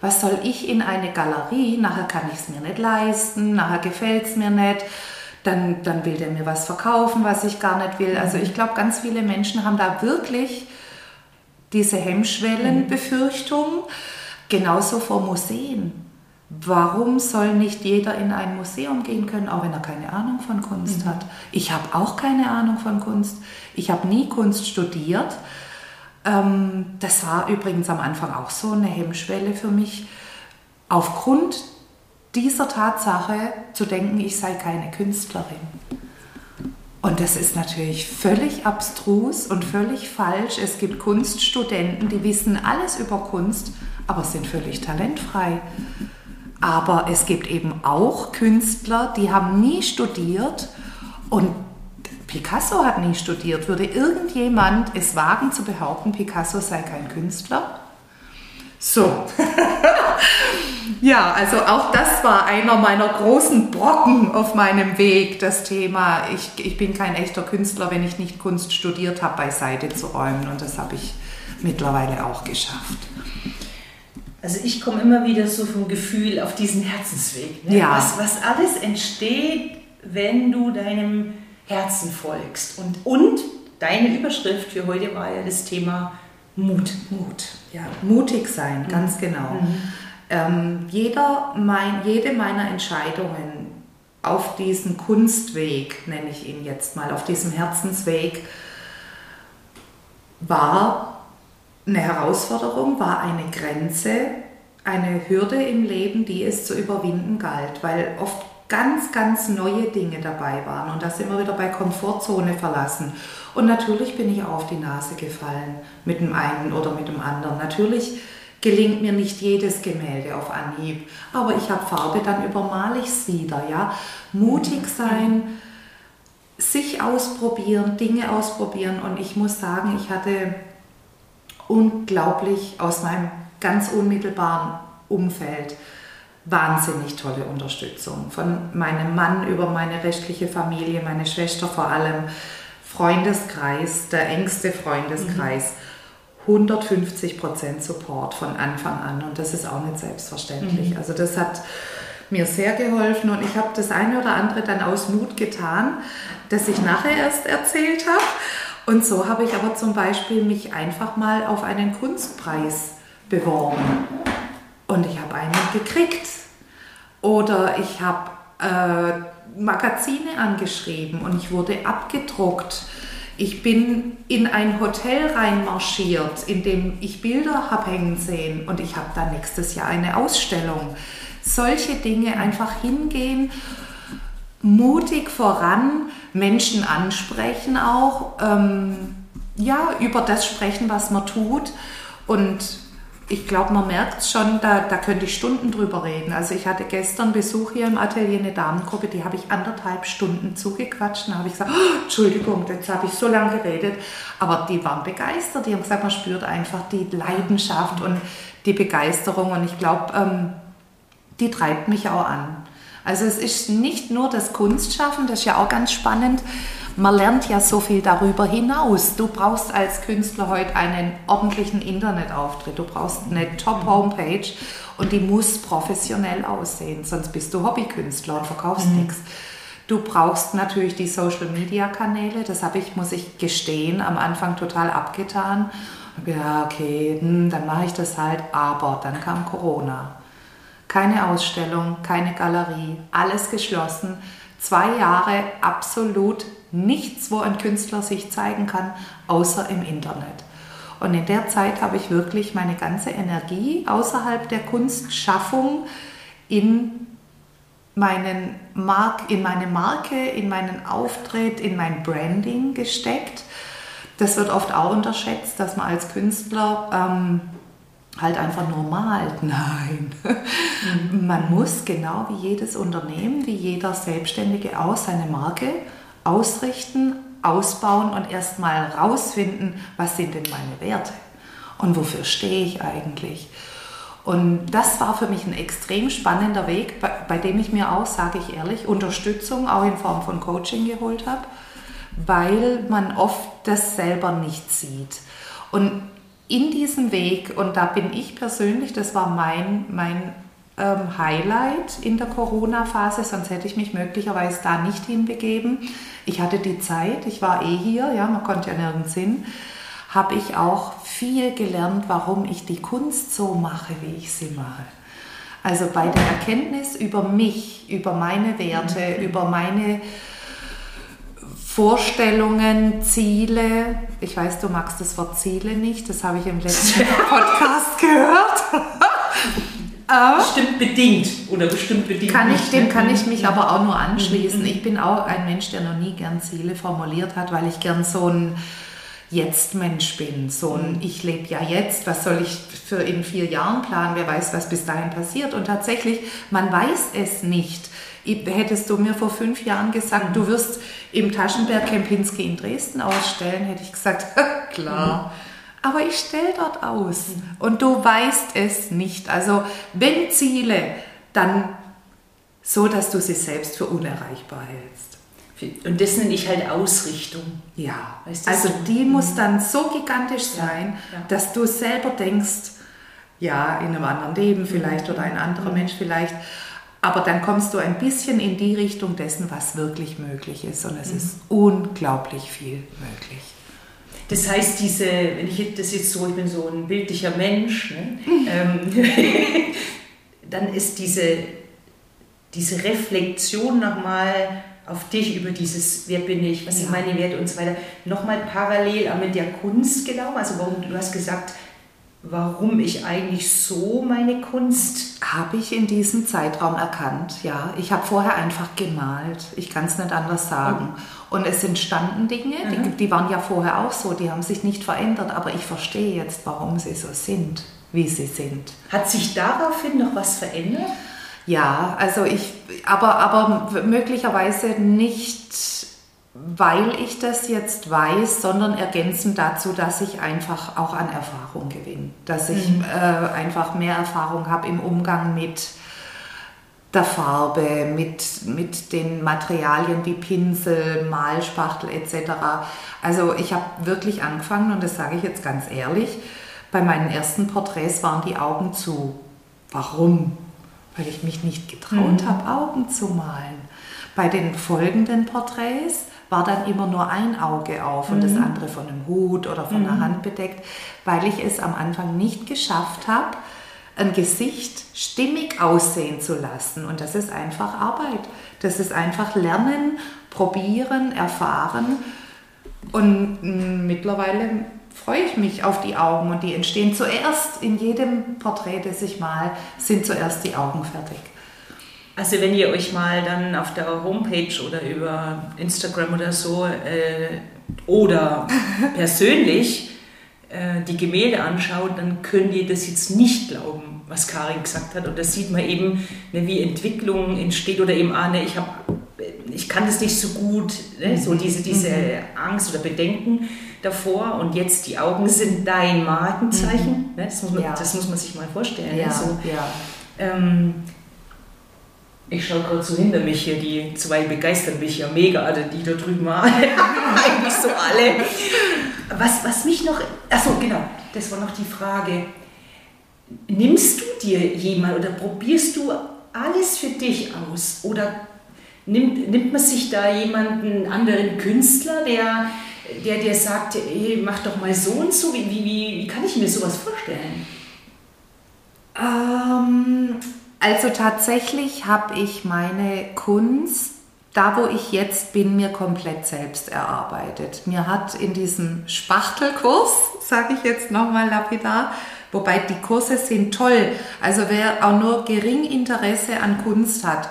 Was soll ich in eine Galerie? Nachher kann ich es mir nicht leisten, nachher gefällt es mir nicht. Dann, dann will der mir was verkaufen, was ich gar nicht will. Also ich glaube, ganz viele Menschen haben da wirklich diese Hemmschwellenbefürchtung. Genauso vor Museen. Warum soll nicht jeder in ein Museum gehen können, auch wenn er keine Ahnung von Kunst hat? Ich habe auch keine Ahnung von Kunst. Ich habe nie Kunst studiert. Ähm, das war übrigens am Anfang auch so eine Hemmschwelle für mich. Aufgrund dieser Tatsache zu denken, ich sei keine Künstlerin. Und das ist natürlich völlig abstrus und völlig falsch. Es gibt Kunststudenten, die wissen alles über Kunst, aber sind völlig talentfrei. Aber es gibt eben auch Künstler, die haben nie studiert und Picasso hat nie studiert. Würde irgendjemand es wagen zu behaupten, Picasso sei kein Künstler? So. ja, also auch das war einer meiner großen Brocken auf meinem Weg, das Thema, ich, ich bin kein echter Künstler, wenn ich nicht Kunst studiert habe, beiseite zu räumen. Und das habe ich mittlerweile auch geschafft. Also ich komme immer wieder so vom Gefühl auf diesen Herzensweg. Ne? Ja. Was, was alles entsteht, wenn du deinem Herzen folgst. Und, und deine Überschrift für heute war ja das Thema Mut. Mut, ja. Mutig sein, ganz genau. Ähm, jeder mein, jede meiner Entscheidungen auf diesen Kunstweg, nenne ich ihn jetzt mal, auf diesem Herzensweg, war eine Herausforderung, war eine Grenze, eine Hürde im Leben, die es zu überwinden galt, weil oft ganz, ganz neue Dinge dabei waren und da sind wir wieder bei Komfortzone verlassen. Und natürlich bin ich auf die Nase gefallen mit dem einen oder mit dem anderen. Natürlich gelingt mir nicht jedes Gemälde auf Anhieb, aber ich habe Farbe, dann übermale ich es wieder. Ja? Mutig sein, sich ausprobieren, Dinge ausprobieren und ich muss sagen, ich hatte unglaublich aus meinem ganz unmittelbaren Umfeld wahnsinnig tolle Unterstützung. Von meinem Mann über meine rechtliche Familie, meine Schwester vor allem, Freundeskreis, der engste Freundeskreis. Mhm. 150 Prozent Support von Anfang an und das ist auch nicht selbstverständlich. Mhm. Also das hat mir sehr geholfen und ich habe das eine oder andere dann aus Mut getan, das ich nachher erst erzählt habe. Und so habe ich aber zum Beispiel mich einfach mal auf einen Kunstpreis beworben und ich habe einen gekriegt. Oder ich habe äh, Magazine angeschrieben und ich wurde abgedruckt. Ich bin in ein Hotel reinmarschiert, in dem ich Bilder habe hängen sehen und ich habe da nächstes Jahr eine Ausstellung. Solche Dinge einfach hingehen, mutig voran, Menschen ansprechen auch, ähm, ja, über das sprechen, was man tut und ich glaube, man merkt schon, da, da könnte ich Stunden drüber reden. Also ich hatte gestern Besuch hier im Atelier, eine Damengruppe, die habe ich anderthalb Stunden zugequatscht. Da habe ich gesagt, oh, Entschuldigung, jetzt habe ich so lange geredet. Aber die waren begeistert. Die haben gesagt, man spürt einfach die Leidenschaft und die Begeisterung. Und ich glaube, ähm, die treibt mich auch an. Also es ist nicht nur das Kunstschaffen, das ist ja auch ganz spannend, man lernt ja so viel darüber hinaus. Du brauchst als Künstler heute einen ordentlichen Internetauftritt, du brauchst eine Top-Homepage und die muss professionell aussehen, sonst bist du Hobbykünstler und verkaufst mhm. nichts. Du brauchst natürlich die Social-Media-Kanäle, das habe ich, muss ich gestehen, am Anfang total abgetan. Ja, okay, hm, dann mache ich das halt, aber dann kam Corona. Keine Ausstellung, keine Galerie, alles geschlossen. Zwei Jahre absolut nichts, wo ein Künstler sich zeigen kann, außer im Internet. Und in der Zeit habe ich wirklich meine ganze Energie außerhalb der Kunstschaffung in, meinen Mark, in meine Marke, in meinen Auftritt, in mein Branding gesteckt. Das wird oft auch unterschätzt, dass man als Künstler ähm, halt einfach nur malt. Nein. Mhm. Man muss genau wie jedes Unternehmen, wie jeder Selbstständige auch seine Marke ausrichten, ausbauen und erstmal rausfinden, was sind denn meine Werte und wofür stehe ich eigentlich. Und das war für mich ein extrem spannender Weg, bei, bei dem ich mir auch, sage ich ehrlich, Unterstützung auch in Form von Coaching geholt habe, weil man oft das selber nicht sieht. Und in diesem Weg, und da bin ich persönlich, das war mein, mein ähm, Highlight in der Corona-Phase, sonst hätte ich mich möglicherweise da nicht hinbegeben. Ich hatte die Zeit, ich war eh hier, ja, man konnte ja nirgends hin, habe ich auch viel gelernt, warum ich die Kunst so mache, wie ich sie mache. Also bei der Erkenntnis über mich, über meine Werte, mhm. über meine Vorstellungen, Ziele. Ich weiß, du magst das Wort Ziele nicht, das habe ich im letzten Podcast gehört. bestimmt bedingt oder bestimmt bedingt. Kann ich, dem kann ich mich aber auch nur anschließen. Mhm. Ich bin auch ein Mensch, der noch nie gern Ziele formuliert hat, weil ich gern so ein Jetzt-Mensch bin. So ein mhm. Ich lebe ja jetzt, was soll ich für in vier Jahren planen? Wer weiß, was bis dahin passiert. Und tatsächlich, man weiß es nicht. Hättest du mir vor fünf Jahren gesagt, mhm. du wirst im Taschenberg Kempinski in Dresden ausstellen, hätte ich gesagt, klar. Mhm aber ich stelle dort aus und du weißt es nicht. Also wenn Ziele, dann so, dass du sie selbst für unerreichbar hältst. Und das nenne ich halt Ausrichtung. Ja, weißt du, also die muss mhm. dann so gigantisch sein, ja, ja. dass du selber denkst, ja, in einem anderen Leben vielleicht oder ein anderer mhm. Mensch vielleicht, aber dann kommst du ein bisschen in die Richtung dessen, was wirklich möglich ist. Und es mhm. ist unglaublich viel möglich. Das heißt, diese, wenn ich das jetzt so, ich bin so ein bildlicher Mensch, ne, ähm, dann ist diese, diese Reflexion nochmal auf dich über dieses, wer bin ich, was ja. sind meine Werte und so weiter, nochmal parallel mit der Kunst gelaufen. Also warum, du hast gesagt, warum ich eigentlich so meine Kunst. Habe ich in diesem Zeitraum erkannt, ja. Ich habe vorher einfach gemalt. Ich kann es nicht anders sagen. Mhm. Und es entstanden Dinge, mhm. die, die, waren ja vorher auch so, die haben sich nicht verändert, aber ich verstehe jetzt, warum sie so sind, wie sie sind. Hat sich daraufhin noch was verändert? Ja, also ich, aber, aber möglicherweise nicht weil ich das jetzt weiß, sondern ergänzend dazu, dass ich einfach auch an Erfahrung gewinne. Dass ich mhm. äh, einfach mehr Erfahrung habe im Umgang mit der Farbe, mit, mit den Materialien wie Pinsel, Malspachtel etc. Also ich habe wirklich angefangen und das sage ich jetzt ganz ehrlich, bei meinen ersten Porträts waren die Augen zu. Warum? Weil ich mich nicht getraut mhm. habe, Augen zu malen. Bei den folgenden Porträts war dann immer nur ein Auge auf und das mhm. andere von einem Hut oder von mhm. der Hand bedeckt, weil ich es am Anfang nicht geschafft habe, ein Gesicht stimmig aussehen zu lassen. Und das ist einfach Arbeit. Das ist einfach Lernen, Probieren, Erfahren. Und mm, mittlerweile freue ich mich auf die Augen und die entstehen zuerst in jedem Porträt, das ich mal, sind zuerst die Augen fertig. Also wenn ihr euch mal dann auf der Homepage oder über Instagram oder so äh, oder persönlich äh, die Gemälde anschaut, dann könnt ihr das jetzt nicht glauben, was Karin gesagt hat. Und da sieht man eben, ne, wie Entwicklung entsteht oder eben, ah, ne, ich, hab, ich kann das nicht so gut, ne, so diese, diese mhm. Angst oder Bedenken davor. Und jetzt die Augen sind dein Markenzeichen. Mhm. Ne, das, muss man, ja. das muss man sich mal vorstellen. Ja, so, ja. Ähm, ich schaue gerade so hinter mich hier, die zwei begeistern mich ja mega, also die da drüben alle, eigentlich so alle. Was, was mich noch, achso genau, das war noch die Frage. Nimmst du dir jemand oder probierst du alles für dich aus oder nimmt, nimmt man sich da jemanden anderen Künstler, der, der dir sagt, hey, mach doch mal so und so, wie, wie, wie kann ich mir sowas vorstellen? Ähm also tatsächlich habe ich meine Kunst, da wo ich jetzt bin, mir komplett selbst erarbeitet. Mir hat in diesem Spachtelkurs, sage ich jetzt nochmal lapidar, wobei die Kurse sind toll. Also wer auch nur gering Interesse an Kunst hat,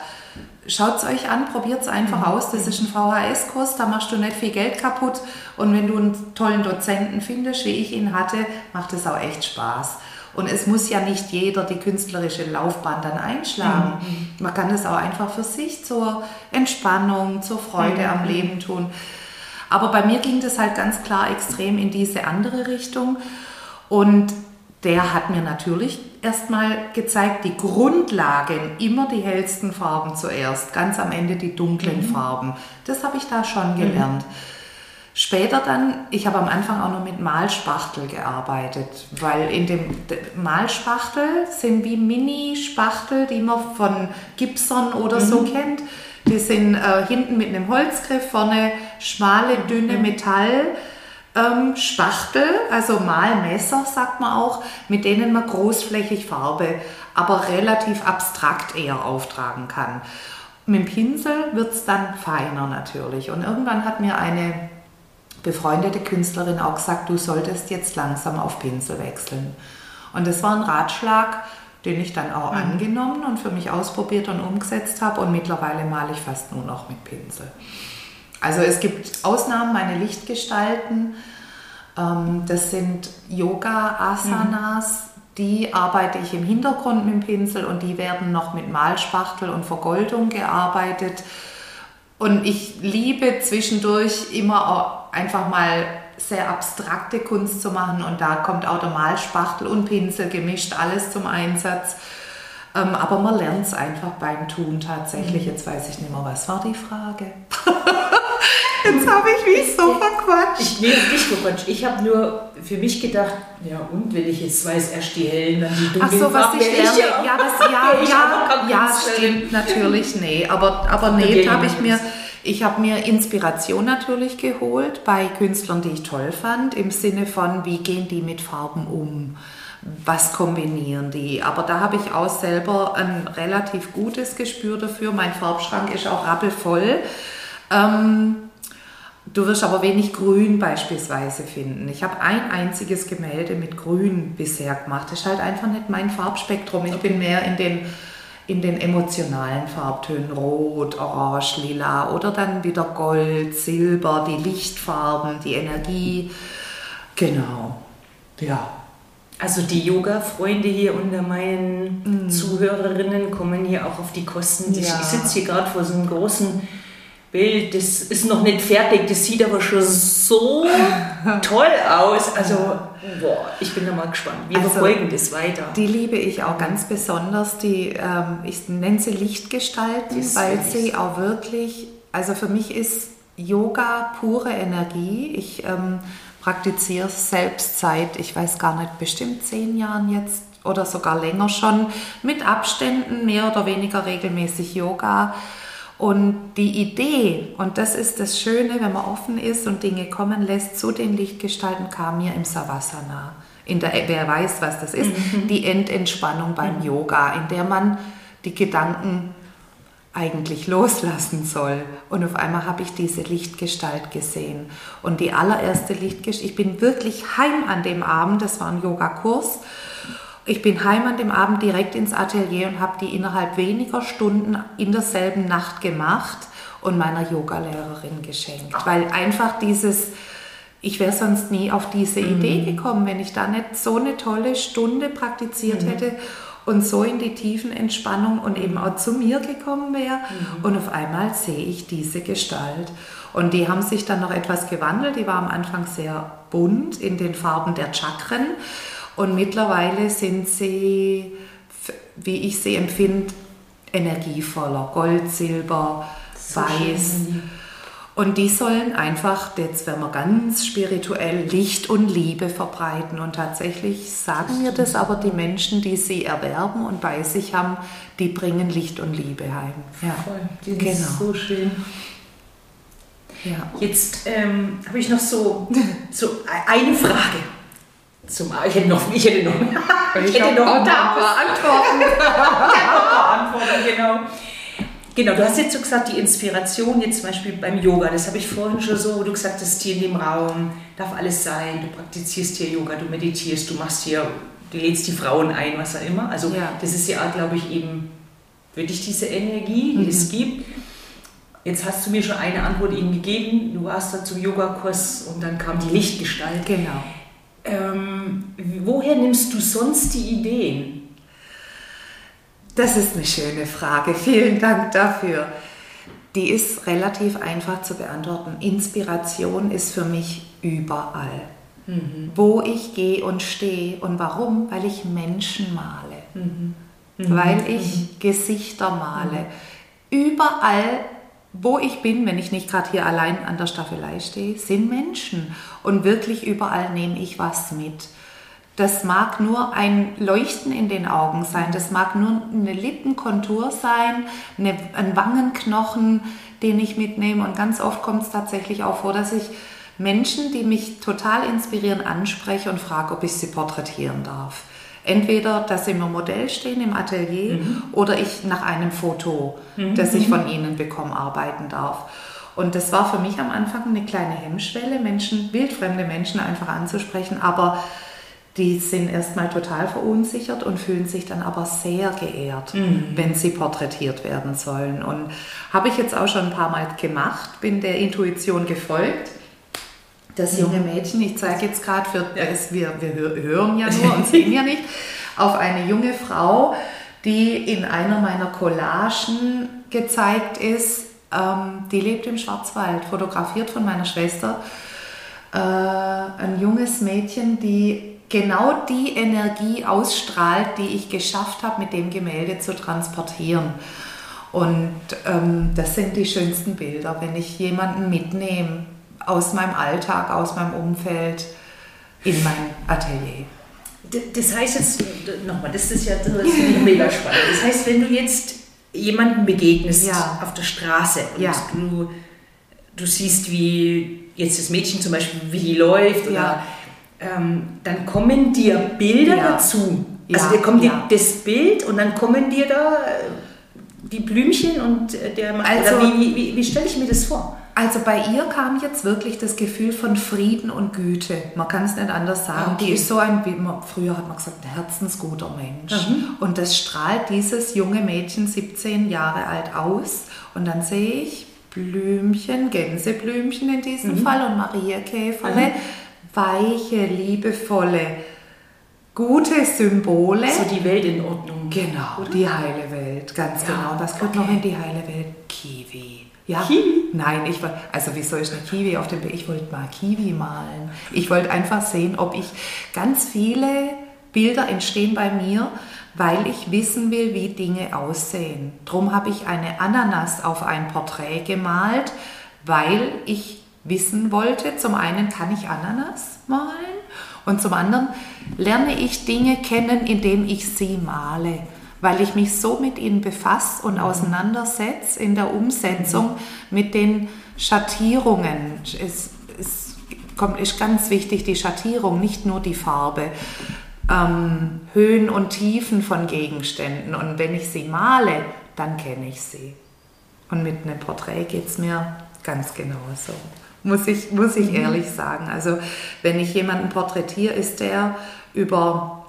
schaut es euch an, probiert es einfach mhm. aus. Das ist ein VHS-Kurs, da machst du nicht viel Geld kaputt. Und wenn du einen tollen Dozenten findest, wie ich ihn hatte, macht es auch echt Spaß. Und es muss ja nicht jeder die künstlerische Laufbahn dann einschlagen. Mhm. Man kann es auch einfach für sich zur Entspannung, zur Freude mhm. am Leben tun. Aber bei mir ging das halt ganz klar extrem in diese andere Richtung. Und der hat mir natürlich erstmal gezeigt, die Grundlagen, immer die hellsten Farben zuerst, ganz am Ende die dunklen mhm. Farben. Das habe ich da schon gelernt. Mhm. Später dann, ich habe am Anfang auch noch mit Malspachtel gearbeitet, weil in dem Malspachtel sind wie Mini-Spachtel, die man von Gibson oder mhm. so kennt. Die sind äh, hinten mit einem Holzgriff, vorne schmale, dünne mhm. Metall. Ähm, Spachtel, also Malmesser sagt man auch, mit denen man großflächig Farbe, aber relativ abstrakt eher auftragen kann. Mit dem Pinsel wird es dann feiner natürlich. Und irgendwann hat mir eine befreundete Künstlerin auch gesagt, du solltest jetzt langsam auf Pinsel wechseln. Und das war ein Ratschlag, den ich dann auch mhm. angenommen und für mich ausprobiert und umgesetzt habe. Und mittlerweile male ich fast nur noch mit Pinsel. Also es gibt Ausnahmen, meine Lichtgestalten. Ähm, das sind Yoga-Asanas. Mhm. Die arbeite ich im Hintergrund mit dem Pinsel und die werden noch mit Malspachtel und Vergoldung gearbeitet. Und ich liebe zwischendurch immer auch einfach mal sehr abstrakte Kunst zu machen und da kommt auch der Malspachtel und Pinsel gemischt, alles zum Einsatz. Ähm, aber man lernt es einfach beim Tun tatsächlich. Mhm. Jetzt weiß ich nicht mehr, was war die Frage? Jetzt habe ich mich so verquatscht. Ich, nee, nicht verquatscht. Ich habe nur für mich gedacht, ja und, wenn ich jetzt weiß, erst die hellen, dann die dunklen Ach so, was ich lerne. Ja, ja, das, ja, ja, ja, stimmt natürlich, nee. Aber, aber nee, habe ich mir... Ich habe mir Inspiration natürlich geholt bei Künstlern, die ich toll fand, im Sinne von, wie gehen die mit Farben um? Was kombinieren die? Aber da habe ich auch selber ein relativ gutes Gespür dafür. Mein Farbschrank ist auch rappelvoll. Ähm, Du wirst aber wenig Grün beispielsweise finden. Ich habe ein einziges Gemälde mit Grün bisher gemacht. Das ist halt einfach nicht mein Farbspektrum. Ich bin mehr in den in den emotionalen Farbtönen Rot, Orange, Lila oder dann wieder Gold, Silber, die Lichtfarben, die Energie. Genau, ja. Also die Yoga-Freunde hier unter meinen mm. Zuhörerinnen kommen hier auch auf die Kosten. Ja. Ich sitze hier gerade vor so einem großen Bild, das ist noch nicht fertig, das sieht aber schon so toll aus. Also, boah, ich bin da mal gespannt. Wir also, verfolgen das weiter. Die liebe ich auch ganz besonders. Die, ähm, ich nenne sie Lichtgestalten, weil sie auch wirklich, also für mich ist Yoga pure Energie. Ich ähm, praktiziere selbst seit, ich weiß gar nicht, bestimmt zehn Jahren jetzt oder sogar länger schon, mit Abständen mehr oder weniger regelmäßig Yoga. Und die Idee, und das ist das Schöne, wenn man offen ist und Dinge kommen lässt, zu den Lichtgestalten kam mir im Savasana. In der, wer weiß, was das ist, mhm. die Endentspannung beim mhm. Yoga, in der man die Gedanken eigentlich loslassen soll. Und auf einmal habe ich diese Lichtgestalt gesehen. Und die allererste Lichtgestalt, ich bin wirklich heim an dem Abend, das war ein Yogakurs. Ich bin heim an dem Abend direkt ins Atelier und habe die innerhalb weniger Stunden in derselben Nacht gemacht und meiner Yogalehrerin geschenkt. Weil einfach dieses, ich wäre sonst nie auf diese Idee mhm. gekommen, wenn ich da nicht so eine tolle Stunde praktiziert mhm. hätte und so in die tiefen Entspannung und eben auch zu mir gekommen wäre. Mhm. Und auf einmal sehe ich diese Gestalt. Und die haben sich dann noch etwas gewandelt. Die war am Anfang sehr bunt in den Farben der Chakren. Und mittlerweile sind sie, wie ich sie empfinde, energievoller. Gold, Silber, so Weiß. Schön. Und die sollen einfach, jetzt werden wir ganz spirituell, Licht und Liebe verbreiten. Und tatsächlich sagen mir das aber die Menschen, die sie erwerben und bei sich haben, die bringen Licht und Liebe heim. Ja, Voll. Die genau. ist so schön. Ja. Jetzt ähm, habe ich noch so, so eine Frage. Zum, ich hätte noch, ich hätte noch, ich, ich hätte noch ein paar Antworten. Antworten, genau. Genau, du hast jetzt so gesagt, die Inspiration jetzt zum Beispiel beim Yoga, das habe ich vorhin schon so, wo du gesagt hast, hier in dem Raum darf alles sein, du praktizierst hier Yoga, du meditierst, du machst hier, du lädst die Frauen ein, was auch immer. Also ja. das ist ja, glaube ich, eben wirklich diese Energie, die mhm. es gibt. Jetzt hast du mir schon eine Antwort eben gegeben, du warst da zum Yogakurs und dann kam die Lichtgestalt. Genau. Ähm, woher nimmst du sonst die Ideen? Das ist eine schöne Frage. Vielen Dank dafür. Die ist relativ einfach zu beantworten. Inspiration ist für mich überall. Mhm. Wo ich gehe und stehe. Und warum? Weil ich Menschen male. Mhm. Mhm. Weil ich mhm. Gesichter male. Überall, wo ich bin, wenn ich nicht gerade hier allein an der Staffelei stehe, sind Menschen. Und wirklich überall nehme ich was mit. Das mag nur ein Leuchten in den Augen sein, das mag nur eine Lippenkontur sein, eine, ein Wangenknochen, den ich mitnehme. Und ganz oft kommt es tatsächlich auch vor, dass ich Menschen, die mich total inspirieren, anspreche und frage, ob ich sie porträtieren darf. Entweder, dass sie im Modell stehen im Atelier mhm. oder ich nach einem Foto, mhm. das ich von ihnen bekomme, arbeiten darf. Und das war für mich am Anfang eine kleine Hemmschwelle, Menschen, wildfremde Menschen einfach anzusprechen, aber die sind erstmal total verunsichert und fühlen sich dann aber sehr geehrt, mhm. wenn sie porträtiert werden sollen. Und habe ich jetzt auch schon ein paar Mal gemacht, bin der Intuition gefolgt. Das junge. Mädchen, ich zeige jetzt gerade, wir, wir hören ja nur und sehen ja nicht, auf eine junge Frau, die in einer meiner Collagen gezeigt ist. Ähm, die lebt im Schwarzwald, fotografiert von meiner Schwester. Äh, ein junges Mädchen, die genau die Energie ausstrahlt, die ich geschafft habe, mit dem Gemälde zu transportieren. Und ähm, das sind die schönsten Bilder, wenn ich jemanden mitnehme aus meinem Alltag, aus meinem Umfeld in mein Atelier. Das heißt jetzt, nochmal, das ist ja das ist mega spannend. Das heißt, wenn du jetzt jemanden begegnest ja. auf der Straße und ja. du, du siehst, wie jetzt das Mädchen zum Beispiel, wie die läuft oder ja ähm, dann kommen dir Bilder dazu. Also dir kommt ja. das Bild und dann kommen dir da äh, die Blümchen und äh, der also, wie, wie, wie stelle ich mir das vor? Also bei ihr kam jetzt wirklich das Gefühl von Frieden und Güte. Man kann es nicht anders sagen. Okay. Die ist so ein, früher hat man gesagt, ein herzensguter Mensch. Mhm. Und das strahlt dieses junge Mädchen, 17 Jahre alt, aus. Und dann sehe ich Blümchen, Gänseblümchen in diesem mhm. Fall und Mariakäferle. Mhm weiche, liebevolle, gute Symbole. So die Welt in Ordnung. Genau, oder? die heile Welt, ganz ja. genau. Das gehört okay. noch in die heile Welt. Kiwi. Ja. Kiwi? Nein, ich wollte, also wieso ist eine Kiwi auf dem Bild? Ich wollte mal Kiwi malen. Ich wollte einfach sehen, ob ich ganz viele Bilder entstehen bei mir, weil ich wissen will, wie Dinge aussehen. Drum habe ich eine Ananas auf ein Porträt gemalt, weil ich wissen wollte, zum einen kann ich Ananas malen und zum anderen lerne ich Dinge kennen, indem ich sie male, weil ich mich so mit ihnen befasse und auseinandersetze in der Umsetzung mit den Schattierungen. Es, es kommt, ist ganz wichtig, die Schattierung, nicht nur die Farbe. Ähm, Höhen und Tiefen von Gegenständen. Und wenn ich sie male, dann kenne ich sie. Und mit einem Porträt geht es mir ganz genauso muss ich, muss ich mhm. ehrlich sagen. Also wenn ich jemanden porträtiere, ist der über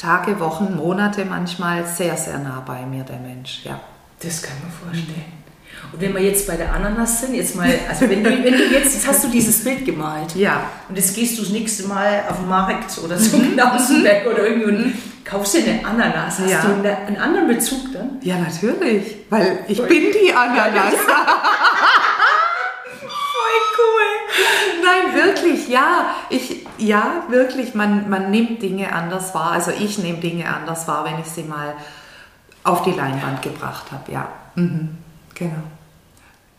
Tage, Wochen, Monate manchmal sehr, sehr nah bei mir, der Mensch. Ja. Das kann man vorstellen. Und wenn wir jetzt bei der Ananas sind, jetzt mal, also wenn du, wenn du jetzt, jetzt hast du dieses Bild gemalt. Ja. Und jetzt gehst du das nächste Mal auf den Markt oder so mhm. in Knausenberg oder irgendwie und mhm. kaufst dir eine Ananas. Hast ja. du einen, anderen Bezug dann? Ja, natürlich. Weil ich Voll. bin die Ananas. Ja. Nein, wirklich, ja. Ich, ja, wirklich, man, man nimmt Dinge anders wahr. Also ich nehme Dinge anders wahr, wenn ich sie mal auf die Leinwand gebracht habe, ja. Mhm. Genau.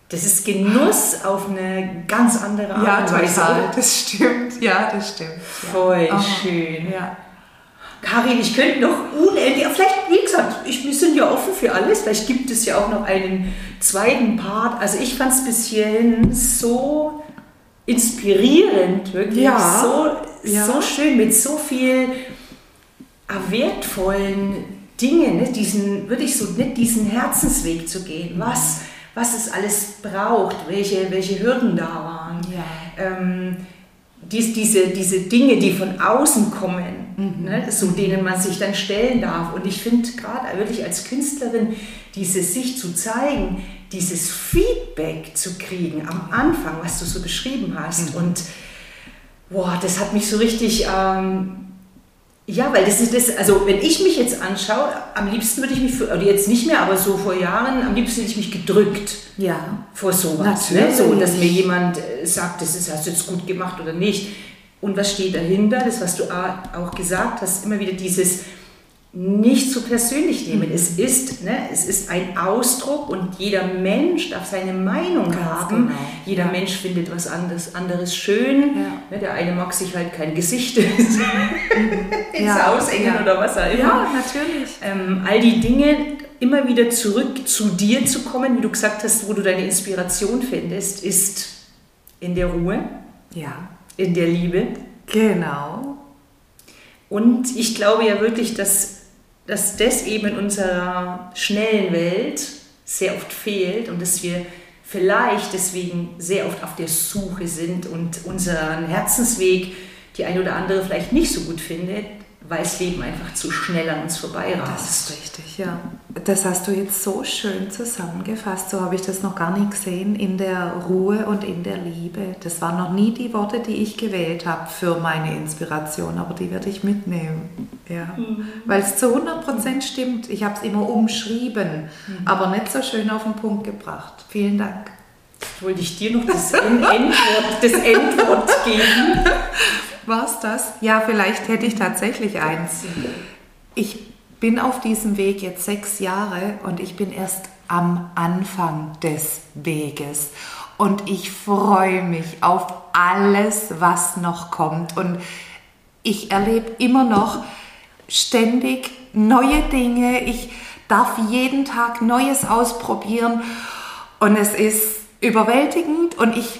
Das ist Genuss auf eine ganz andere Art ja, und Weise. Ja, das stimmt. Ja, das stimmt. Voll oh. schön. Ja. Karin, ich könnte noch unendlich, vielleicht, wie gesagt, ich, wir sind ja offen für alles, vielleicht gibt es ja auch noch einen zweiten Part. Also ich fand es bis hierhin so inspirierend, wirklich ja, so, ja. so schön, mit so viel wertvollen Dingen, ne? diesen, wirklich so nicht diesen Herzensweg zu gehen, was, was es alles braucht, welche, welche Hürden da waren. Ja. Ähm, dies, diese, diese Dinge, die von außen kommen, mhm. ne, so denen man sich dann stellen darf. Und ich finde gerade wirklich als Künstlerin, dieses sich zu zeigen, dieses Feedback zu kriegen am Anfang, was du so beschrieben hast. Mhm. Und boah, das hat mich so richtig, ähm, ja, weil das ist das, also wenn ich mich jetzt anschaue, am liebsten würde ich mich, oder jetzt nicht mehr, aber so vor Jahren, am liebsten hätte ich mich gedrückt ja. vor sowas. Ne? So, dass mir jemand äh, sagt, das ist, hast du jetzt gut gemacht oder nicht. Und was steht dahinter? Das, was du auch gesagt hast, immer wieder dieses, nicht so persönlich nehmen. Mhm. Es, ist, ne, es ist ein Ausdruck und jeder Mensch darf seine Meinung Ganz haben. Genau. Jeder ja. Mensch findet was anderes, anderes schön. Ja. Ne, der eine mag sich halt kein Gesicht ins ja. Haus engen oder was auch immer. Ja, natürlich. Ähm, all die Dinge, immer wieder zurück zu dir zu kommen, wie du gesagt hast, wo du deine Inspiration findest, ist in der Ruhe. Ja. In der Liebe. Genau. Und ich glaube ja wirklich, dass dass das eben in unserer schnellen Welt sehr oft fehlt und dass wir vielleicht deswegen sehr oft auf der Suche sind und unseren Herzensweg die eine oder andere vielleicht nicht so gut findet, weil das Leben einfach zu schnell an uns vorbei rast. Das ist richtig, ja. Das hast du jetzt so schön zusammengefasst. So habe ich das noch gar nicht gesehen in der Ruhe und in der Liebe. Das waren noch nie die Worte, die ich gewählt habe für meine Inspiration, aber die werde ich mitnehmen. Ja. Mhm. Weil es zu 100 Prozent stimmt. Ich habe es immer umschrieben, mhm. aber nicht so schön auf den Punkt gebracht. Vielen Dank. Wollte ich dir noch das Endwort, das Endwort geben. War es das? Ja, vielleicht hätte ich tatsächlich eins. Ich bin auf diesem Weg jetzt sechs Jahre und ich bin erst am Anfang des Weges. Und ich freue mich auf alles, was noch kommt. Und ich erlebe immer noch ständig neue Dinge. Ich darf jeden Tag Neues ausprobieren. Und es ist überwältigend und ich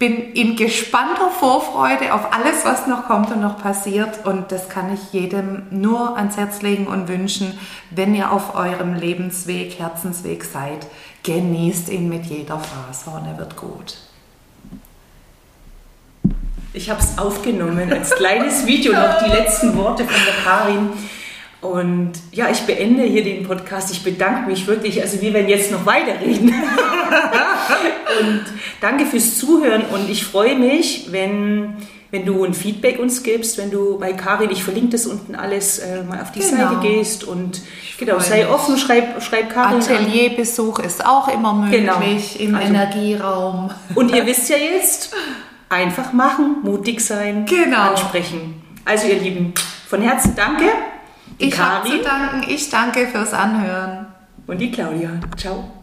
bin in gespannter Vorfreude auf alles, was noch kommt und noch passiert. Und das kann ich jedem nur ans Herz legen und wünschen, wenn ihr auf eurem Lebensweg, Herzensweg seid. Genießt ihn mit jeder Faser und er wird gut. Ich habe es aufgenommen als kleines Video, noch die letzten Worte von der Karin. Und ja, ich beende hier den Podcast. Ich bedanke mich wirklich. Also wir werden jetzt noch weiterreden. und danke fürs Zuhören. Und ich freue mich, wenn wenn du ein Feedback uns gibst, wenn du bei Karin, ich verlinke das unten alles, äh, mal auf die Genau. Seite gehst und genau, sei offen, schreib, schreib Karin. Atelierbesuch ist auch immer möglich Genau. im Also- Energieraum. Und ihr wisst ja jetzt, einfach machen, mutig sein, Genau. ansprechen. Also ihr Lieben, von Herzen danke. Die Ich habe zu danken. Ich danke fürs Anhören. und die Claudia. Ciao.